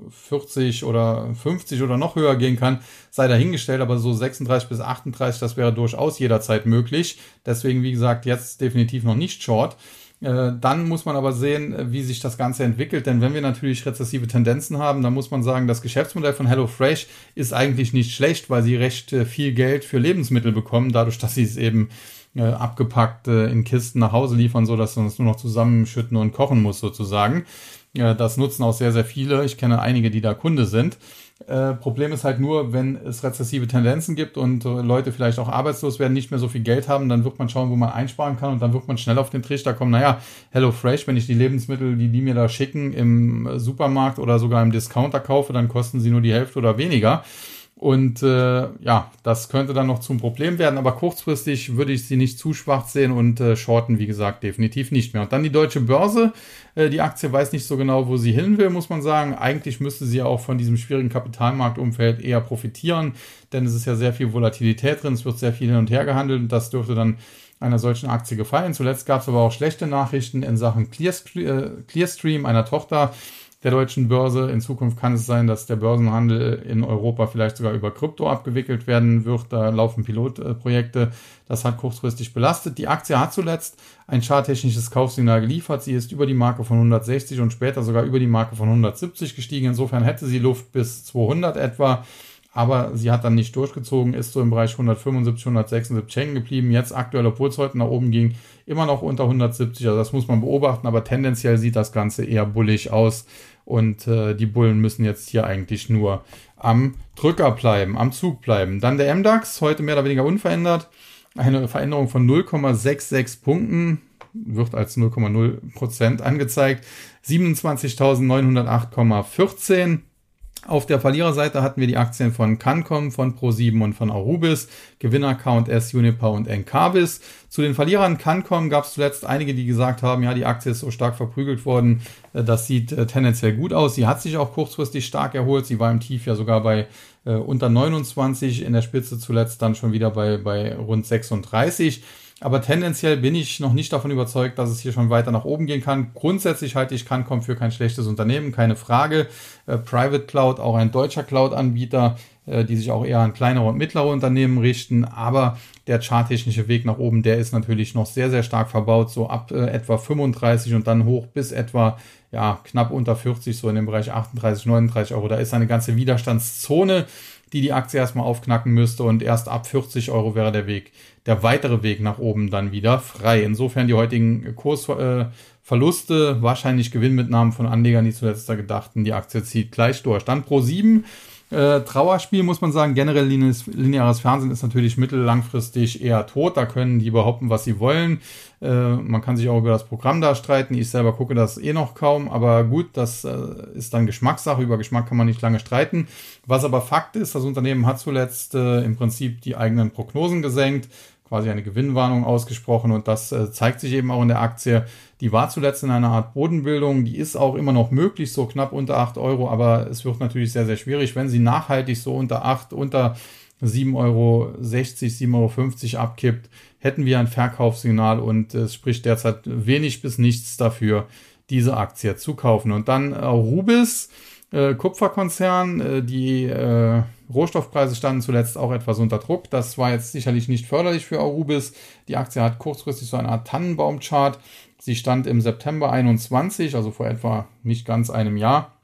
40 oder 50 oder noch höher gehen kann, sei dahingestellt, aber so 36 bis 38, das wäre durchaus jederzeit möglich. Deswegen, wie gesagt, jetzt definitiv noch nicht short. Äh, dann muss man aber sehen, äh, wie sich das Ganze entwickelt, denn wenn wir natürlich rezessive Tendenzen haben, dann muss man sagen, das Geschäftsmodell von HelloFresh ist eigentlich nicht schlecht, weil sie recht äh, viel Geld für Lebensmittel bekommen, dadurch, dass sie es eben abgepackt in Kisten nach Hause liefern, so dass man es nur noch zusammenschütten und kochen muss sozusagen. Das nutzen auch sehr, sehr viele. Ich kenne einige, die da Kunde sind. Äh, Problem ist halt nur, wenn es rezessive Tendenzen gibt und äh, Leute vielleicht auch arbeitslos werden, nicht mehr so viel Geld haben, dann wird man schauen, wo man einsparen kann und dann wird man schnell auf den Trichter kommen, naja, Hello Fresh, wenn ich die Lebensmittel, die die mir da schicken, im Supermarkt oder sogar im Discounter kaufe, dann kosten sie nur die Hälfte oder weniger. Und äh, ja, das könnte dann noch zum Problem werden, aber kurzfristig würde ich sie nicht zu schwach sehen und äh, shorten, wie gesagt, definitiv nicht mehr. Und dann die deutsche Börse. Äh, die Aktie weiß nicht so genau, wo sie hin will, muss man sagen. Eigentlich müsste sie auch von diesem schwierigen Kapitalmarktumfeld eher profitieren, denn es ist ja sehr viel Volatilität drin, es wird sehr viel hin und her gehandelt und das dürfte dann einer solchen Aktie gefallen. Zuletzt gab es aber auch schlechte Nachrichten in Sachen äh, Clearstream, einer Tochter der deutschen Börse. In Zukunft kann es sein, dass der Börsenhandel in Europa vielleicht sogar über Krypto abgewickelt werden wird. Da laufen Pilotprojekte. Das hat kurzfristig belastet. Die Aktie hat zuletzt ein charttechnisches Kaufsignal geliefert. Sie ist über die Marke von 160 und später sogar über die Marke von 170 gestiegen. Insofern hätte sie Luft bis 200 etwa aber sie hat dann nicht durchgezogen, ist so im Bereich 175, 176 hängen geblieben. Jetzt aktuell, obwohl es heute nach oben ging, immer noch unter 170. Also das muss man beobachten, aber tendenziell sieht das Ganze eher bullig aus. Und äh, die Bullen müssen jetzt hier eigentlich nur am Drücker bleiben, am Zug bleiben. Dann der MDAX, heute mehr oder weniger unverändert. Eine Veränderung von 0,66 Punkten, wird als 0,0% angezeigt. 27.908,14. Auf der Verliererseite hatten wir die Aktien von Cancom, von Pro7 und von Arubis, Gewinner Count Unipa und Encarvis. Zu den Verlierern Cancom gab es zuletzt einige, die gesagt haben, ja, die Aktie ist so stark verprügelt worden, äh, das sieht äh, tendenziell gut aus. Sie hat sich auch kurzfristig stark erholt. Sie war im Tief ja sogar bei äh, unter 29, in der Spitze zuletzt dann schon wieder bei, bei rund 36. Aber tendenziell bin ich noch nicht davon überzeugt, dass es hier schon weiter nach oben gehen kann. Grundsätzlich halte ich Cancom für kein schlechtes Unternehmen, keine Frage. Äh, Private Cloud, auch ein deutscher Cloud-Anbieter, äh, die sich auch eher an kleinere und mittlere Unternehmen richten. Aber der charttechnische Weg nach oben, der ist natürlich noch sehr, sehr stark verbaut, so ab äh, etwa 35 und dann hoch bis etwa ja, knapp unter 40, so in dem Bereich 38, 39 Euro. Da ist eine ganze Widerstandszone die die Aktie erstmal aufknacken müsste und erst ab 40 Euro wäre der Weg, der weitere Weg nach oben dann wieder frei. Insofern die heutigen Kursverluste, äh, wahrscheinlich Gewinnmitnahmen von Anlegern, die zuletzt da gedachten, die Aktie zieht gleich durch. Dann pro 7 äh, Trauerspiel muss man sagen. Generell lineares Fernsehen ist natürlich mittellangfristig eher tot. Da können die behaupten, was sie wollen. Äh, man kann sich auch über das Programm da streiten. Ich selber gucke das eh noch kaum. Aber gut, das äh, ist dann Geschmackssache. Über Geschmack kann man nicht lange streiten. Was aber Fakt ist, das Unternehmen hat zuletzt äh, im Prinzip die eigenen Prognosen gesenkt quasi eine Gewinnwarnung ausgesprochen und das äh, zeigt sich eben auch in der Aktie. Die war zuletzt in einer Art Bodenbildung, die ist auch immer noch möglich, so knapp unter 8 Euro, aber es wird natürlich sehr, sehr schwierig, wenn sie nachhaltig so unter 8, unter 7,60 Euro, 7,50 Euro abkippt, hätten wir ein Verkaufssignal und es spricht derzeit wenig bis nichts dafür, diese Aktie zu kaufen. Und dann äh, Rubis, äh, Kupferkonzern, äh, die äh, Rohstoffpreise standen zuletzt auch etwas unter Druck. Das war jetzt sicherlich nicht förderlich für Arubis. Die Aktie hat kurzfristig so eine Art Tannenbaumchart. Sie stand im September 21, also vor etwa nicht ganz einem Jahr,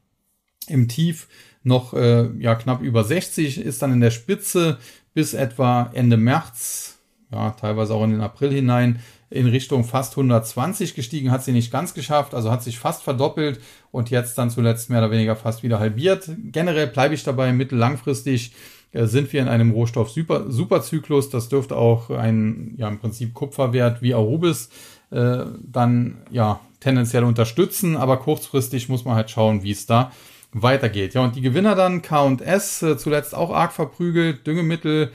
im Tief noch äh, ja knapp über 60, ist dann in der Spitze bis etwa Ende März, ja teilweise auch in den April hinein in Richtung fast 120 gestiegen, hat sie nicht ganz geschafft, also hat sich fast verdoppelt und jetzt dann zuletzt mehr oder weniger fast wieder halbiert. Generell bleibe ich dabei, mittellangfristig äh, sind wir in einem Rohstoff-Superzyklus. Das dürfte auch ein, ja, im Prinzip Kupferwert wie Arubis äh, dann, ja, tendenziell unterstützen, aber kurzfristig muss man halt schauen, wie es da weitergeht. Ja, und die Gewinner dann K&S, äh, zuletzt auch arg verprügelt, Düngemittel,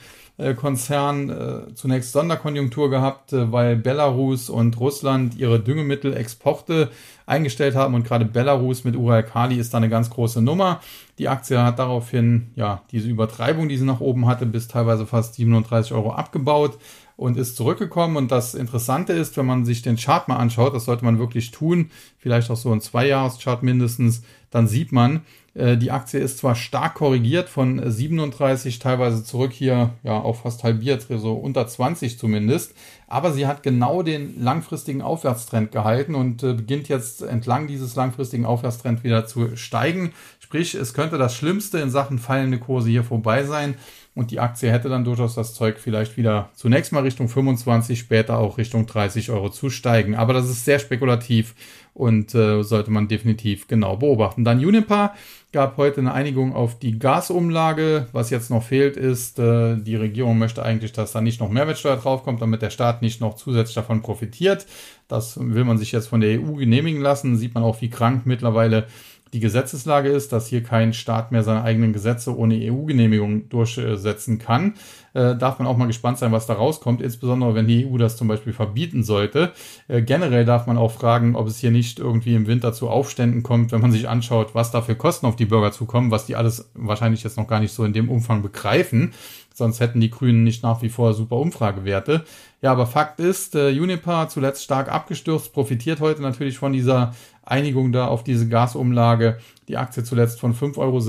Konzern äh, zunächst Sonderkonjunktur gehabt, äh, weil Belarus und Russland ihre Düngemittelexporte eingestellt haben und gerade Belarus mit Uralkali ist da eine ganz große Nummer. Die Aktie hat daraufhin ja diese Übertreibung, die sie nach oben hatte, bis teilweise fast 37 Euro abgebaut. und ist zurückgekommen. Und das Interessante ist, wenn man sich den Chart mal anschaut, das sollte man wirklich tun, vielleicht auch so ein Zwei-Jahres-Chart mindestens, dann sieht man, äh, die Aktie ist zwar stark korrigiert von 37 teilweise zurück hier, ja, auch fast halbiert, so unter 20 zumindest, aber sie hat genau den langfristigen Aufwärtstrend gehalten und äh, beginnt jetzt entlang dieses langfristigen Aufwärtstrends wieder zu steigen. Sprich, es könnte das Schlimmste in Sachen fallende Kurse hier vorbei sein. Und die Aktie hätte dann durchaus das Zeug vielleicht wieder zunächst mal Richtung 25, später auch Richtung 30 Euro zu steigen. Aber das ist sehr spekulativ und äh, sollte man definitiv genau beobachten. Dann Unipa gab heute eine Einigung auf die Gasumlage. Was jetzt noch fehlt, ist, äh, die Regierung möchte eigentlich, dass da nicht noch Mehrwertsteuer draufkommt, damit der Staat nicht noch zusätzlich davon profitiert. Das will man sich jetzt von der EU genehmigen lassen. Sieht man auch, wie krank mittlerweile die Gesetzeslage ist, dass hier kein Staat mehr seine eigenen Gesetze ohne EU-Genehmigung durchsetzen kann. Äh, darf man auch mal gespannt sein, was da rauskommt, insbesondere wenn die EU das zum Beispiel verbieten sollte. Äh, generell darf man auch fragen, ob es hier nicht irgendwie im Winter zu Aufständen kommt, wenn man sich anschaut, was da für Kosten auf die Bürger zukommen, was die alles wahrscheinlich jetzt noch gar nicht so in dem Umfang begreifen. Sonst hätten die Grünen nicht nach wie vor super Umfragewerte. Ja, aber Fakt ist, äh, Unipa zuletzt stark abgestürzt, profitiert heute natürlich von dieser Einigung da auf diese Gasumlage. Die Aktie zuletzt von 5,70 Euro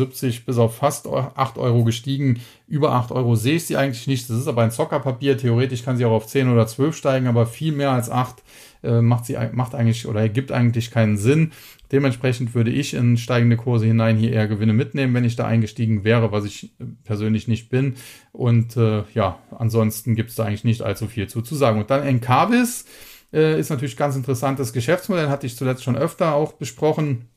bis auf fast 8 Euro gestiegen. Über 8 Euro sehe ich sie eigentlich nicht. Das ist aber ein Zockerpapier. Theoretisch kann sie auch auf 10 oder 12 steigen, aber viel mehr als 8 äh, macht sie macht eigentlich oder ergibt eigentlich keinen Sinn. Dementsprechend würde ich in steigende Kurse hinein hier eher Gewinne mitnehmen, wenn ich da eingestiegen wäre, was ich persönlich nicht bin. Und äh, ja, ansonsten gibt es da eigentlich nicht allzu viel zu, zu sagen. Und dann Encarvis äh, ist natürlich ganz interessantes Geschäftsmodell, hatte ich zuletzt schon öfter auch besprochen.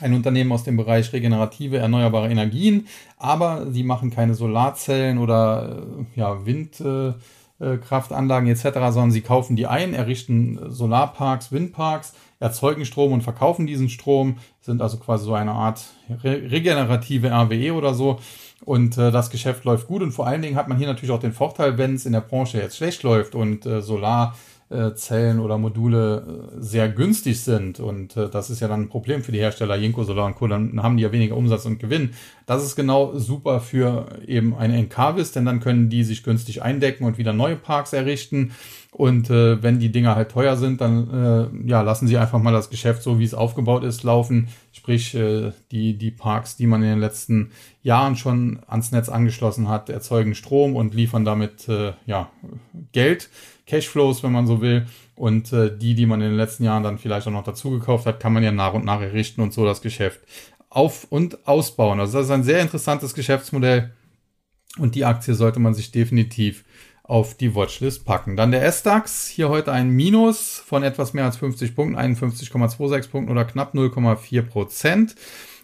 Ein Unternehmen aus dem Bereich regenerative, erneuerbare Energien, aber sie machen keine Solarzellen oder äh, ja, Windkraftanlagen äh, etc., sondern sie kaufen die ein, errichten Solarparks, Windparks, erzeugen Strom und verkaufen diesen Strom, sind also quasi so eine Art re regenerative RWE oder so. Und äh, das Geschäft läuft gut und vor allen Dingen hat man hier natürlich auch den Vorteil, wenn es in der Branche jetzt schlecht läuft und äh, Solar äh, Zellen oder Module äh, sehr günstig sind. Und äh, das ist ja dann ein Problem für die Hersteller Jinko Solar und Co. Dann haben die ja weniger Umsatz und Gewinn. Das ist genau super für eben eine Encarvis, denn dann können die sich günstig eindecken und wieder neue Parks errichten. Und äh, wenn die Dinger halt teuer sind, dann äh, ja, lassen sie einfach mal das Geschäft so, wie es aufgebaut ist, laufen. Sprich, äh, die, die Parks, die man in den letzten Jahren schon ans Netz angeschlossen hat, erzeugen Strom und liefern damit äh, ja, Geld Cashflows, wenn man so will. Und äh, die, die man in den letzten Jahren dann vielleicht auch noch dazu gekauft hat, kann man ja nach und nach errichten und so das Geschäft auf- und ausbauen. Also das ist ein sehr interessantes Geschäftsmodell und die Aktie sollte man sich definitiv auf die Watchlist packen. Dann der S-DAX, hier heute ein Minus von etwas mehr als 50 Punkten, 51,26 Punkten oder knapp 0,4 Prozent.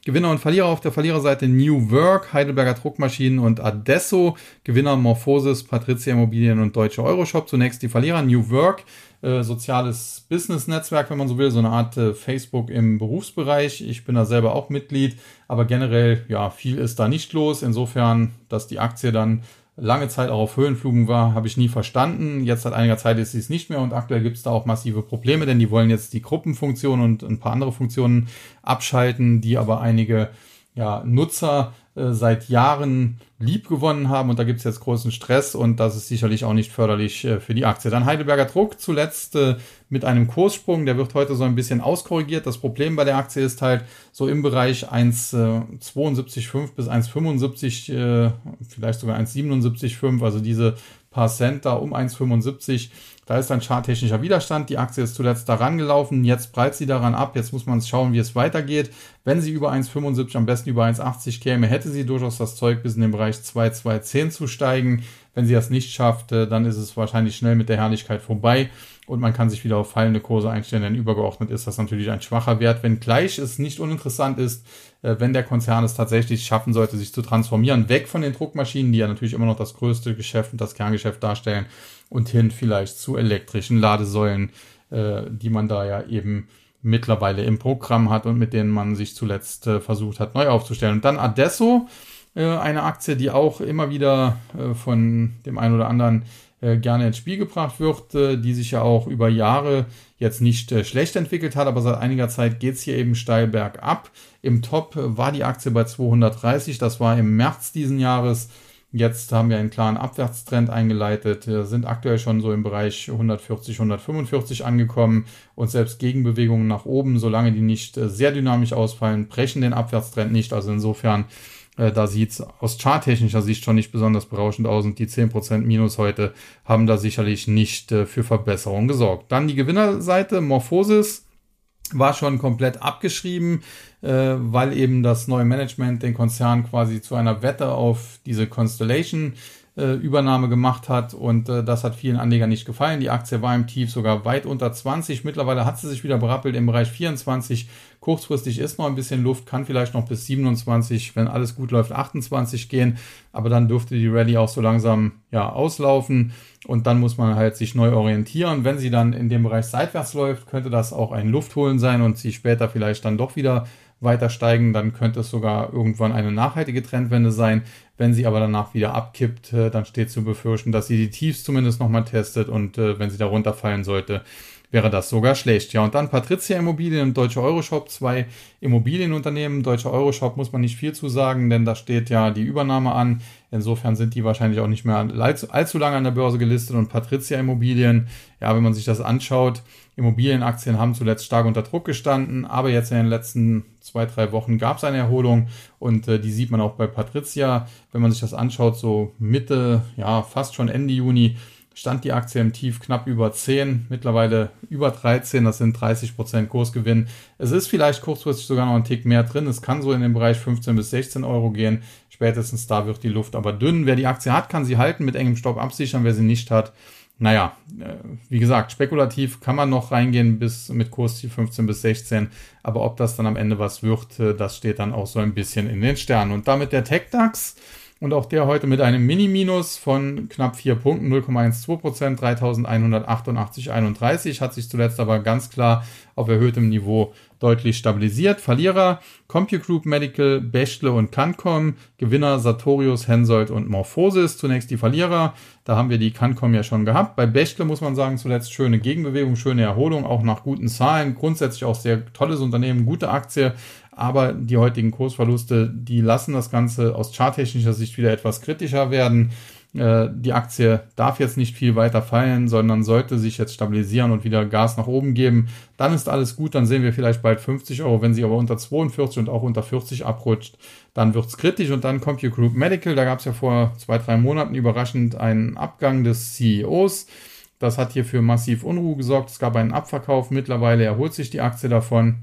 Gewinner und Verlierer auf der Verliererseite New Work, Heidelberger Druckmaschinen und Adesso. Gewinner Morphosis, Patrizia Immobilien und Deutsche Euroshop. Zunächst die Verlierer New Work, äh, soziales Business-Netzwerk, wenn man so will, so eine Art äh, Facebook im Berufsbereich. Ich bin da selber auch Mitglied, aber generell, ja, viel ist da nicht los. Insofern, dass die Aktie dann lange Zeit auch auf Höhenflugen war, habe ich nie verstanden. Jetzt seit einiger Zeit ist sie es nicht mehr und aktuell gibt es da auch massive Probleme, denn die wollen jetzt die Gruppenfunktion und ein paar andere Funktionen abschalten, die aber einige ja, Nutzer äh, seit Jahren lieb gewonnen haben und da gibt es jetzt großen Stress und das ist sicherlich auch nicht förderlich äh, für die Aktie. Dann Heidelberger Druck zuletzt äh, mit einem Kurssprung, der wird heute so ein bisschen auskorrigiert. Das Problem bei der Aktie ist halt so im Bereich 1,72,5 bis 1,75, vielleicht sogar 1,77,5, also diese paar Cent da um 1,75 da ist ein charttechnischer Widerstand. Die Aktie ist zuletzt daran gelaufen. Jetzt prallt sie daran ab. Jetzt muss man schauen, wie es weitergeht. Wenn sie über 1,75, am besten über 1,80 käme, hätte sie durchaus das Zeug bis in den Bereich 2,210 zu steigen. Wenn sie das nicht schafft, äh, dann ist es wahrscheinlich schnell mit der Herrlichkeit vorbei und man kann sich wieder auf fallende Kurse einstellen, denn übergeordnet ist das natürlich ein schwacher Wert, wenngleich es nicht uninteressant ist, äh, wenn der Konzern es tatsächlich schaffen sollte, sich zu transformieren, weg von den Druckmaschinen, die ja natürlich immer noch das größte Geschäft und das Kerngeschäft darstellen, und hin vielleicht zu elektrischen Ladesäulen, äh, die man da ja eben mittlerweile im Programm hat und mit denen man sich zuletzt äh, versucht hat, neu aufzustellen. Und dann Adesso, eine Aktie, die auch immer wieder äh, von dem einen oder anderen äh, gerne ins Spiel gebracht wird, äh, die sich ja auch über Jahre jetzt nicht äh, schlecht entwickelt hat, aber seit einiger Zeit geht es hier eben steil bergab. Im Top war die Aktie bei 230, das war im März diesen Jahres. Jetzt haben wir einen klaren Abwärtstrend eingeleitet, sind aktuell schon so im Bereich 140, 145 angekommen und selbst Gegenbewegungen nach oben, solange die nicht äh, sehr dynamisch ausfallen, brechen den Abwärtstrend nicht. Also insofern, äh, da sieht es aus charttechnischer Sicht schon nicht besonders berauschend aus und die 10% Minus heute haben da sicherlich nicht äh, für Verbesserung gesorgt. Dann die Gewinnerseite, Morphosis war schon komplett abgeschrieben, äh, weil eben das neue Management den Konzern quasi zu einer Wette auf diese Constellation äh, Übernahme gemacht hat und äh, das hat vielen Anlegern nicht gefallen. Die Aktie war im Tief sogar weit unter 20. Mittlerweile hat sie sich wieder berappelt im Bereich 24. Kurzfristig ist noch ein bisschen Luft, kann vielleicht noch bis 27, wenn alles gut läuft, 28 gehen, aber dann dürfte die Rallye auch so langsam ja auslaufen und dann muss man halt sich neu orientieren. Wenn sie dann in dem Bereich seitwärts läuft, könnte das auch ein Luftholen sein und sie später vielleicht dann doch wieder weiter steigen, dann könnte es sogar irgendwann eine nachhaltige Trendwende sein. Wenn sie aber danach wieder abkippt, äh, dann steht zu befürchten, dass sie die Tiefs zumindest nochmal testet und äh, wenn sie da runterfallen sollte, wäre das sogar schlecht. Ja, und dann Patricia Immobilien und Deutsche Euroshop, zwei Immobilienunternehmen. Deutsche Euroshop muss man nicht viel zu sagen, denn da steht ja die Übernahme an. Insofern sind die wahrscheinlich auch nicht mehr allzu, allzu lange an der Börse gelistet. Und Patricia Immobilien, ja, wenn man sich das anschaut, Immobilienaktien haben zuletzt stark unter Druck gestanden, aber jetzt in den letzten zwei, drei Wochen gab es eine Erholung und äh, die sieht man auch bei Patricia. Wenn man sich das anschaut, so Mitte, ja, fast schon Ende Juni stand die Aktie im Tief knapp über 10, mittlerweile über 13, das sind 30 Prozent Kursgewinn. Es ist vielleicht kurzfristig sogar noch ein Tick mehr drin, es kann so in den Bereich 15 bis 16 Euro gehen, spätestens da wird die Luft aber dünn. Wer die Aktie hat, kann sie halten, mit engem Stopp absichern, wer sie nicht hat, naja, äh, wie gesagt, spekulativ kann man noch reingehen bis mit Kursziel 15 bis 16, aber ob das dann am Ende was wird, äh, das steht dann auch so ein bisschen in den Sternen. Und damit der TechDAX und auch der heute mit einem Mini-Minus von knapp 4 Punkten, 0,12 Prozent, 3188,31, hat sich zuletzt aber ganz klar auf erhöhtem Niveau deutlich stabilisiert. Verlierer CompuGroup Medical, Bechtle und Cancom. Gewinner Sartorius, Hensoldt und Morphosis. Zunächst die Verlierer. Da haben wir die Cancom ja schon gehabt. Bei Bechtle muss man sagen, zuletzt schöne Gegenbewegung, schöne Erholung, auch nach guten Zahlen. Grundsätzlich auch sehr tolles Unternehmen, gute Aktie. Aber die heutigen Kursverluste, die lassen das Ganze aus charttechnischer Sicht wieder etwas kritischer werden. Äh, die Aktie darf jetzt nicht viel weiter fallen, sondern sollte sich jetzt stabilisieren und wieder Gas nach oben geben. Dann ist alles gut, dann sehen wir vielleicht bald 50 Euro. Wenn sie aber unter 42 und auch unter 40 abrutscht, dann wird's kritisch. Und dann kommt Group Medical. Da gab es ja vor zwei, drei Monaten überraschend einen Abgang des CEOs. Das hat hier für massiv Unruhe gesorgt. Es gab einen Abverkauf. Mittlerweile erholt sich die Aktie davon.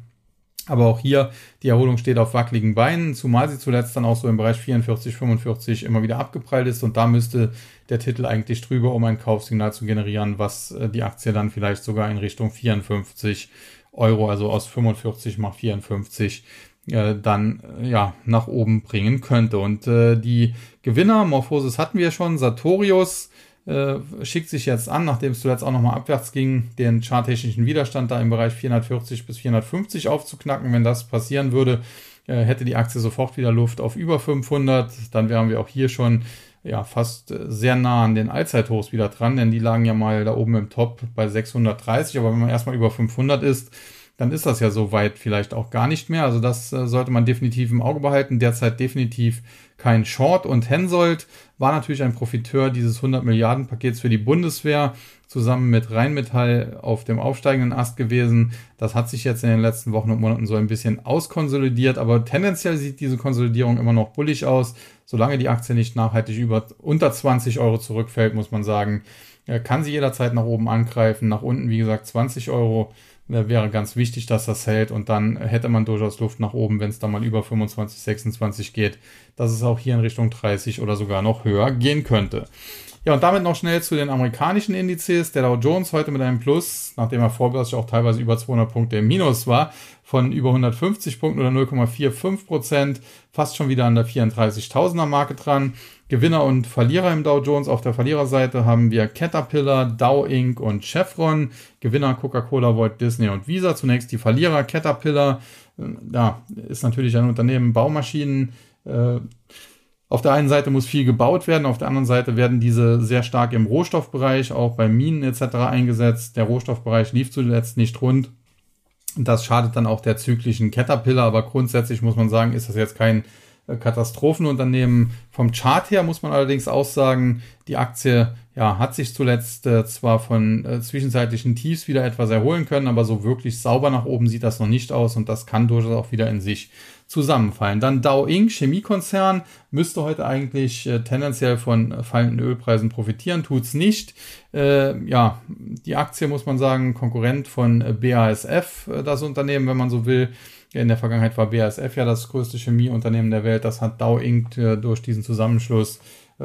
Aber auch hier, die Erholung steht auf wackeligen Beinen, zumal sie zuletzt dann auch so im Bereich 44, 45 immer wieder abgeprallt ist. Und da müsste der Titel eigentlich drüber, um ein Kaufsignal zu generieren, was äh, die Aktie dann vielleicht sogar in Richtung 54 Euro, also aus 45 mal 54, äh, dann äh, ja nach oben bringen könnte. Und äh, die Gewinner, Morphosis hatten wir schon, Sartorius, äh, schickt sich jetzt an, nachdem es zuletzt auch nochmal abwärts ging, den charttechnischen Widerstand da im Bereich 440 bis 450 aufzuknacken. Wenn das passieren würde, äh, hätte die Aktie sofort wieder Luft auf über 500. Dann wären wir auch hier schon ja, fast äh, sehr nah an den Allzeithochs wieder dran, denn die lagen ja mal da oben im Top bei 630. Aber wenn man erstmal über 500 ist, dann ist das ja so weit vielleicht auch gar nicht mehr. Also das äh, sollte man definitiv im Auge behalten. Derzeit definitiv kein Short. Und Hensoldt war natürlich ein Profiteur dieses 100 Milliarden Pakets für die Bundeswehr zusammen mit Rheinmetall auf dem aufsteigenden Ast gewesen. Das hat sich jetzt in den letzten Wochen und Monaten so ein bisschen auskonsolidiert, aber tendenziell sieht diese Konsolidierung immer noch bullig aus. Solange die Aktie nicht nachhaltig über unter 20 Euro zurückfällt, muss man sagen, äh, kann sie jederzeit nach oben angreifen. Nach unten, wie gesagt, 20 Euro wäre ganz wichtig, dass das hält und dann hätte man durchaus Luft nach oben, wenn es da mal über 25, 26 geht, dass es auch hier in Richtung 30 oder sogar noch höher gehen könnte. Ja, und damit noch schnell zu den amerikanischen Indizes. Der Dow Jones heute mit einem Plus, nachdem er vorbörslich auch teilweise über 200 Punkte im Minus war, von über 150 Punkten oder 0,45 Prozent, fast schon wieder an der 34.000er Marke dran. Gewinner und Verlierer im Dow Jones. Auf der Verliererseite haben wir Caterpillar, Dow Inc. und Chevron. Gewinner Coca-Cola, Walt Disney und Visa. Zunächst die Verlierer Caterpillar. Äh, ja, ist natürlich ein Unternehmen Baumaschinen. Äh, auf der einen Seite muss viel gebaut werden, auf der anderen Seite werden diese sehr stark im Rohstoffbereich, auch bei Minen etc. eingesetzt. Der Rohstoffbereich lief zuletzt nicht rund. Das schadet dann auch der zyklischen Caterpillar, aber grundsätzlich muss man sagen, ist das jetzt kein Katastrophenunternehmen. Vom Chart her muss man allerdings auch sagen, die Aktie ja, hat sich zuletzt äh, zwar von äh, zwischenzeitlichen Tiefs wieder etwas erholen können, aber so wirklich sauber nach oben sieht das noch nicht aus und das kann durchaus auch wieder in sich zusammenfallen. Dann Dow Inc., Chemiekonzern, müsste heute eigentlich äh, tendenziell von äh, fallenden Ölpreisen profitieren, tut's nicht. Äh, ja, die Aktie muss man sagen, Konkurrent von äh, BASF, äh, das Unternehmen, wenn man so will. In der Vergangenheit war BASF ja das größte Chemieunternehmen der Welt. Das hat Dow Inc. Äh, durch diesen Zusammenschluss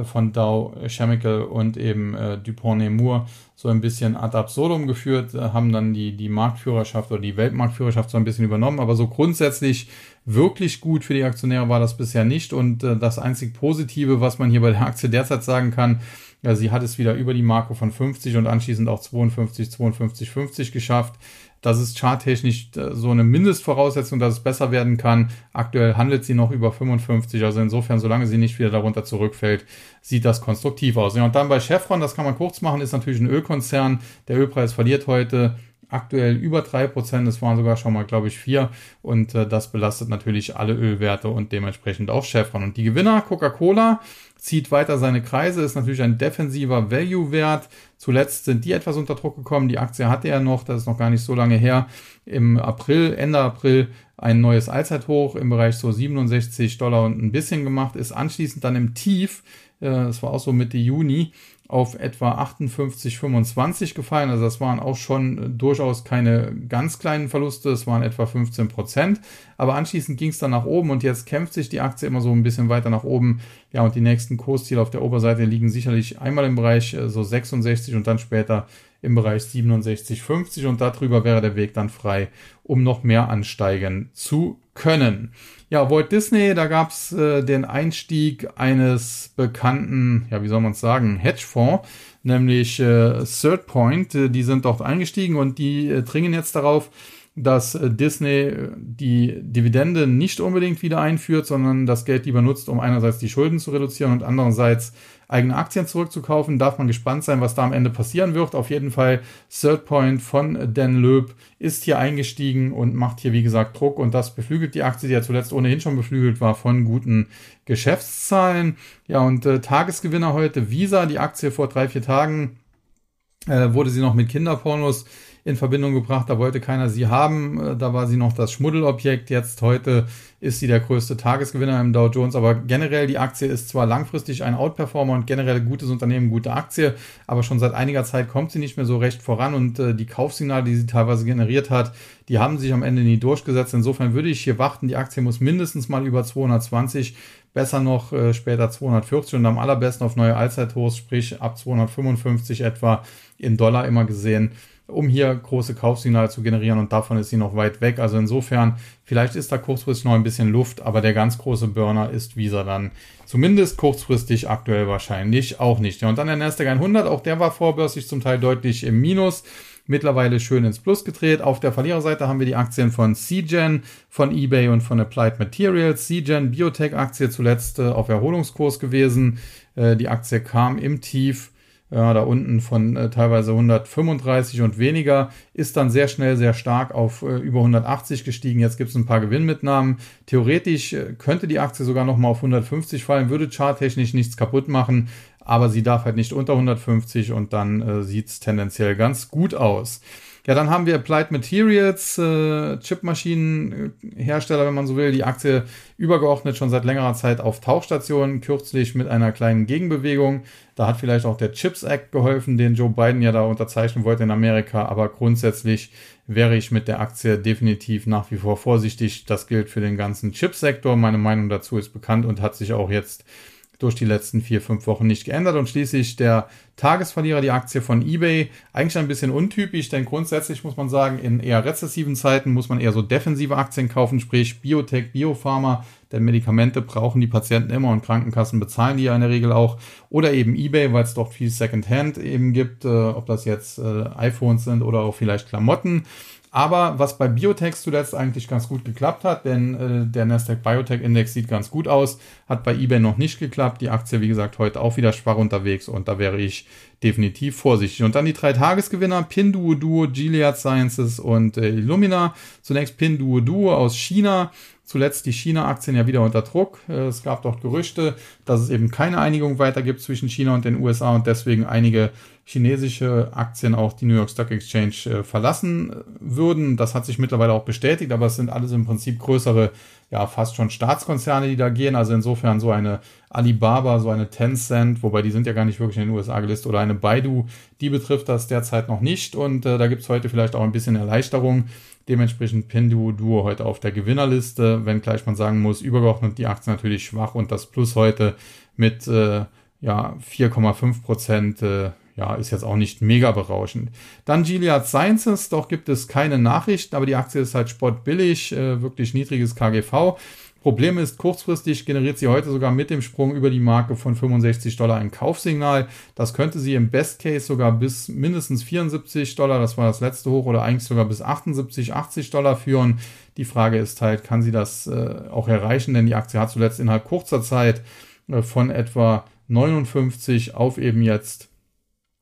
von Dow Chemical und eben äh, Dupont Nemours so ein bisschen ad absurdum geführt, äh, haben dann die, die Marktführerschaft oder die Weltmarktführerschaft so ein bisschen übernommen. Aber so grundsätzlich wirklich gut für die Aktionäre war das bisher nicht. Und äh, das einzig Positive, was man hier bei der Aktie derzeit sagen kann, ja, sie hat es wieder über die Marke von 50 und anschließend auch 52, 52, 50 geschafft. Das ist charttechnisch äh, so eine Mindestvoraussetzung, dass es besser werden kann. Aktuell handelt sie noch über 55, also insofern, solange sie nicht wieder darunter zurückfällt, sieht das konstruktiv aus. Ja, und dann bei Chevron, das kann man kurz machen, ist natürlich ein Ölkonzern. Der Ölpreis verliert heute aktuell über 3%, es waren sogar schon mal, glaube ich, 4 und äh, das belastet natürlich alle Ölwerte und dementsprechend auch Chevron. Und die Gewinner, Coca-Cola, zieht weiter seine Kreise, ist natürlich ein defensiver Value-Wert. Zuletzt sind die etwas unter Druck gekommen. Die Aktie hatte er noch, das ist noch gar nicht so lange her, im April, Ende April ein neues Allzeithoch im Bereich so 67 Dollar und ein bisschen gemacht, ist anschließend dann im Tief, äh, war auch so Mitte Juni, auf etwa 58,25 gefallen. Also das waren auch schon durchaus keine ganz kleinen Verluste, es waren etwa 15 Prozent. Aber anschließend ging es dann nach oben und jetzt kämpft sich die Aktie immer so ein bisschen weiter nach oben. Ja, und die nächsten Kursziele auf der Oberseite liegen sicherlich einmal im Bereich äh, so 66 und dann später im Bereich 67,50 und darüber wäre der Weg dann frei, um noch mehr ansteigen zu können. Ja, Walt Disney, da gab's äh, den Einstieg eines bekannten, ja, wie soll man es sagen, Hedgefonds, nämlich äh, Third Point. Äh, die sind dort eingestiegen und die äh, dringen jetzt darauf, dass äh, Disney äh, die Dividende nicht unbedingt wieder einführt, sondern das Geld lieber nutzt, um einerseits die Schulden zu reduzieren und andererseits eigene Aktien zurückzukaufen. Darf man gespannt sein, was da am Ende passieren wird. Auf jeden Fall Third Point von Dan Löb ist hier eingestiegen und macht hier, wie gesagt, Druck und das beflügelt die Aktie, die ja zuletzt ohnehin schon beflügelt war von guten Geschäftszahlen. Ja, und äh, Tagesgewinner heute Visa, die Aktie vor drei, vier Tagen äh, wurde sie noch mit Kinderpornos in Verbindung gebracht. Da wollte keiner sie haben. Äh, da war sie noch das Schmuddelobjekt. Jetzt heute ist sie der größte Tagesgewinner im Dow Jones. Aber generell die Aktie ist zwar langfristig ein Outperformer und generell gutes Unternehmen, gute Aktie, aber schon seit einiger Zeit kommt sie nicht mehr so recht voran und äh, die Kaufsignale, die sie teilweise generiert hat, die haben sich am Ende nie durchgesetzt. Insofern würde ich hier warten. Die Aktie muss mindestens mal über 220 besser noch äh, später 240 und am allerbesten auf neue Allzeithochs, sprich ab 255 etwa in Dollar immer gesehen um hier große Kaufsignale zu generieren und davon ist sie noch weit weg. Also insofern, vielleicht ist da kurzfristig noch ein bisschen Luft, aber der ganz große Burner ist Visa dann zumindest kurzfristig aktuell wahrscheinlich auch nicht. Ja, und dann der Nasdaq 100, auch der war vorbörslich zum Teil deutlich im Minus. Mittlerweile schön ins Plus gedreht. Auf der Verliererseite haben wir die Aktien von CGen, von eBay und von Applied Materials. CGen, Biotech-Aktie zuletzt äh, auf Erholungskurs gewesen. Äh, die Aktie kam im Tief ja, da unten von äh, teilweise 135 und weniger, ist dann sehr schnell sehr stark auf äh, über 180 gestiegen. Jetzt gibt es ein paar Gewinnmitnahmen. Theoretisch äh, könnte die Aktie sogar nochmal auf 150 fallen, würde charttechnisch nichts kaputt machen, aber sie darf halt nicht unter 150 und dann äh, sieht es tendenziell ganz gut aus. Ja, dann haben wir Applied Materials, äh, Chipmaschinenhersteller, wenn man so will, die Aktie übergeordnet schon seit längerer Zeit auf Tauchstationen, kürzlich mit einer kleinen Gegenbewegung. Da hat vielleicht auch der Chips Act geholfen, den Joe Biden ja da unterzeichnen wollte in Amerika, aber grundsätzlich wäre ich mit der Aktie definitiv nach wie vor vorsichtig. Das gilt für den ganzen Chipsektor. Meine Meinung dazu ist bekannt und hat sich auch jetzt durch die letzten vier, fünf Wochen nicht geändert. Und schließlich der Tagesverlierer, die Aktie von eBay, eigentlich ein bisschen untypisch, denn grundsätzlich muss man sagen, in eher rezessiven Zeiten muss man eher so defensive Aktien kaufen, sprich Biotech, Biopharma, denn Medikamente brauchen die Patienten immer und Krankenkassen bezahlen die ja in der Regel auch. Oder eben eBay, weil es doch viel Secondhand eben gibt, äh, ob das jetzt äh, iPhones sind oder auch vielleicht Klamotten. Aber was bei Biotech zuletzt eigentlich ganz gut geklappt hat, denn äh, der Nasdaq Biotech Index sieht ganz gut aus, hat bei eBay noch nicht geklappt. Die Aktie, wie gesagt, heute auch wieder schwach unterwegs und da wäre ich definitiv vorsichtig. Und dann die drei Tagesgewinner, Pinduoduo, Gilead Sciences und äh, Illumina. Zunächst Pinduoduo aus China zuletzt die China-Aktien ja wieder unter Druck. Äh, es gab dort Gerüchte, dass es eben keine Einigung weiter gibt zwischen China und den USA und deswegen einige chinesische Aktien auch die New York Stock Exchange äh, verlassen würden. Das hat sich mittlerweile auch bestätigt, aber es sind alles im Prinzip größere, ja, fast schon Staatskonzerne, die da gehen. Also insofern so eine Alibaba, so eine Tencent, wobei die sind ja gar nicht wirklich in den USA gelistet, oder eine Baidu, die betrifft das derzeit noch nicht. Und äh, da gibt es heute vielleicht auch ein bisschen Erleichterung. Dementsprechend Pinduoduo heute auf der Gewinnerliste, wenngleich man sagen muss, übergeordnet die Aktie natürlich schwach und das Plus heute mit äh, ja, 4,5 Prozent äh, ja, ist jetzt auch nicht mega berauschend. Dann Gilead Sciences, doch gibt es keine Nachrichten, aber die Aktie ist halt sportbillig, äh, wirklich niedriges KGV. Problem ist, kurzfristig generiert sie heute sogar mit dem Sprung über die Marke von 65 Dollar ein Kaufsignal. Das könnte sie im Best Case sogar bis mindestens 74 Dollar, das war das letzte Hoch, oder eigentlich sogar bis 78, 80 Dollar führen. Die Frage ist halt, kann sie das äh, auch erreichen? Denn die Aktie hat zuletzt innerhalb kurzer Zeit äh, von etwa 59 auf eben jetzt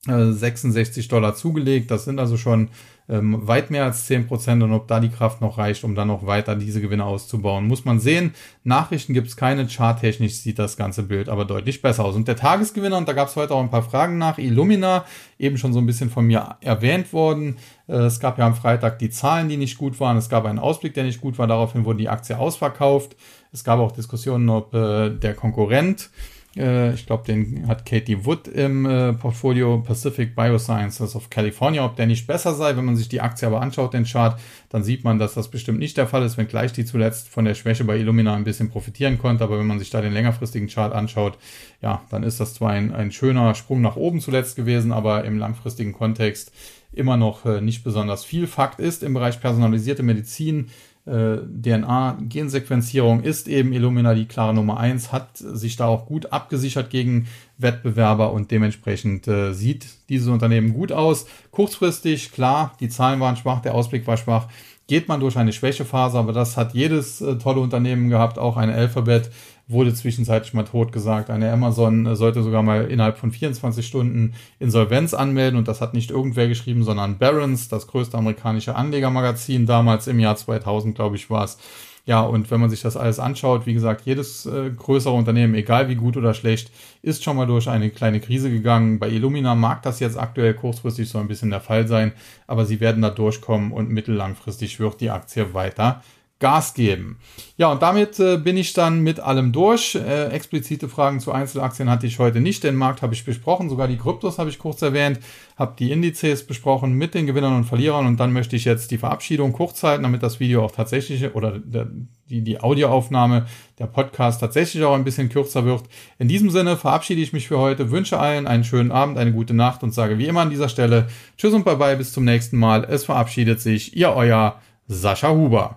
66 äh, Dollar zugelegt. Das sind also schon ähm, weit mehr als 10 Prozent. Und ob da die Kraft noch reicht, um dann noch weiter diese Gewinne auszubauen, muss man sehen. Nachrichten gibt es keine. Charttechnisch sieht das ganze Bild aber deutlich besser aus. Und der Tagesgewinner, und da gab es heute auch ein paar Fragen nach, Illumina, eben schon so ein bisschen von mir erwähnt worden. Äh, es gab ja am Freitag die Zahlen, die nicht gut waren. Es gab einen Ausblick, der nicht gut war. Daraufhin wurde die Aktie ausverkauft. Es gab auch Diskussionen, ob äh, der Konkurrent ich glaube, den hat Katie Wood im äh, Portfolio Pacific Biosciences of California. Ob der nicht besser sei, wenn man sich die Aktie aber anschaut, den Chart, dann sieht man, dass das bestimmt nicht der Fall ist, wenngleich die zuletzt von der Schwäche bei Illumina ein bisschen profitieren konnte. Aber wenn man sich da den längerfristigen Chart anschaut, ja, dann ist das zwar ein, ein schöner Sprung nach oben zuletzt gewesen, aber im langfristigen Kontext immer noch äh, nicht besonders viel. Fakt ist, im Bereich personalisierte Medizin äh, DNA-Gensequenzierung ist eben Illumina die klare Nummer eins, hat sich da auch gut abgesichert gegen Wettbewerber und dementsprechend äh, sieht dieses Unternehmen gut aus. Kurzfristig, klar, die Zahlen waren schwach, der Ausblick war schwach, geht man durch eine Schwächephase, aber das hat jedes äh, tolle Unternehmen gehabt, auch eine Alphabet wurde zwischenzeitlich mal tot gesagt. Eine Amazon äh, sollte sogar mal innerhalb von 24 Stunden Insolvenz anmelden und das hat nicht irgendwer geschrieben, sondern Barron's, das größte amerikanische Anlegermagazin damals im Jahr 2000, glaube ich, war es. Ja, und wenn man sich das alles anschaut, wie gesagt, jedes äh, größere Unternehmen, egal wie gut oder schlecht, ist schon mal durch eine kleine Krise gegangen. Bei Illumina mag das jetzt aktuell kurzfristig so ein bisschen der Fall sein, aber sie werden da durchkommen und mittellangfristig wird die Aktie weiter Gas geben. Ja, und damit äh, bin ich dann mit allem durch. Äh, explizite Fragen zu Einzelaktien hatte ich heute nicht. Den Markt habe ich besprochen, sogar die Kryptos habe ich kurz erwähnt, habe die Indizes besprochen mit den Gewinnern und Verlierern und dann möchte ich jetzt die Verabschiedung kurz halten, damit das Video auch tatsächlich oder der, die, die Audioaufnahme, der Podcast tatsächlich auch ein bisschen kürzer wird. In diesem Sinne verabschiede ich mich für heute, wünsche allen einen schönen Abend, eine gute Nacht und sage wie immer an dieser Stelle Tschüss und bye bye, bis zum nächsten Mal. Es verabschiedet sich Ihr euer Sascha Huber.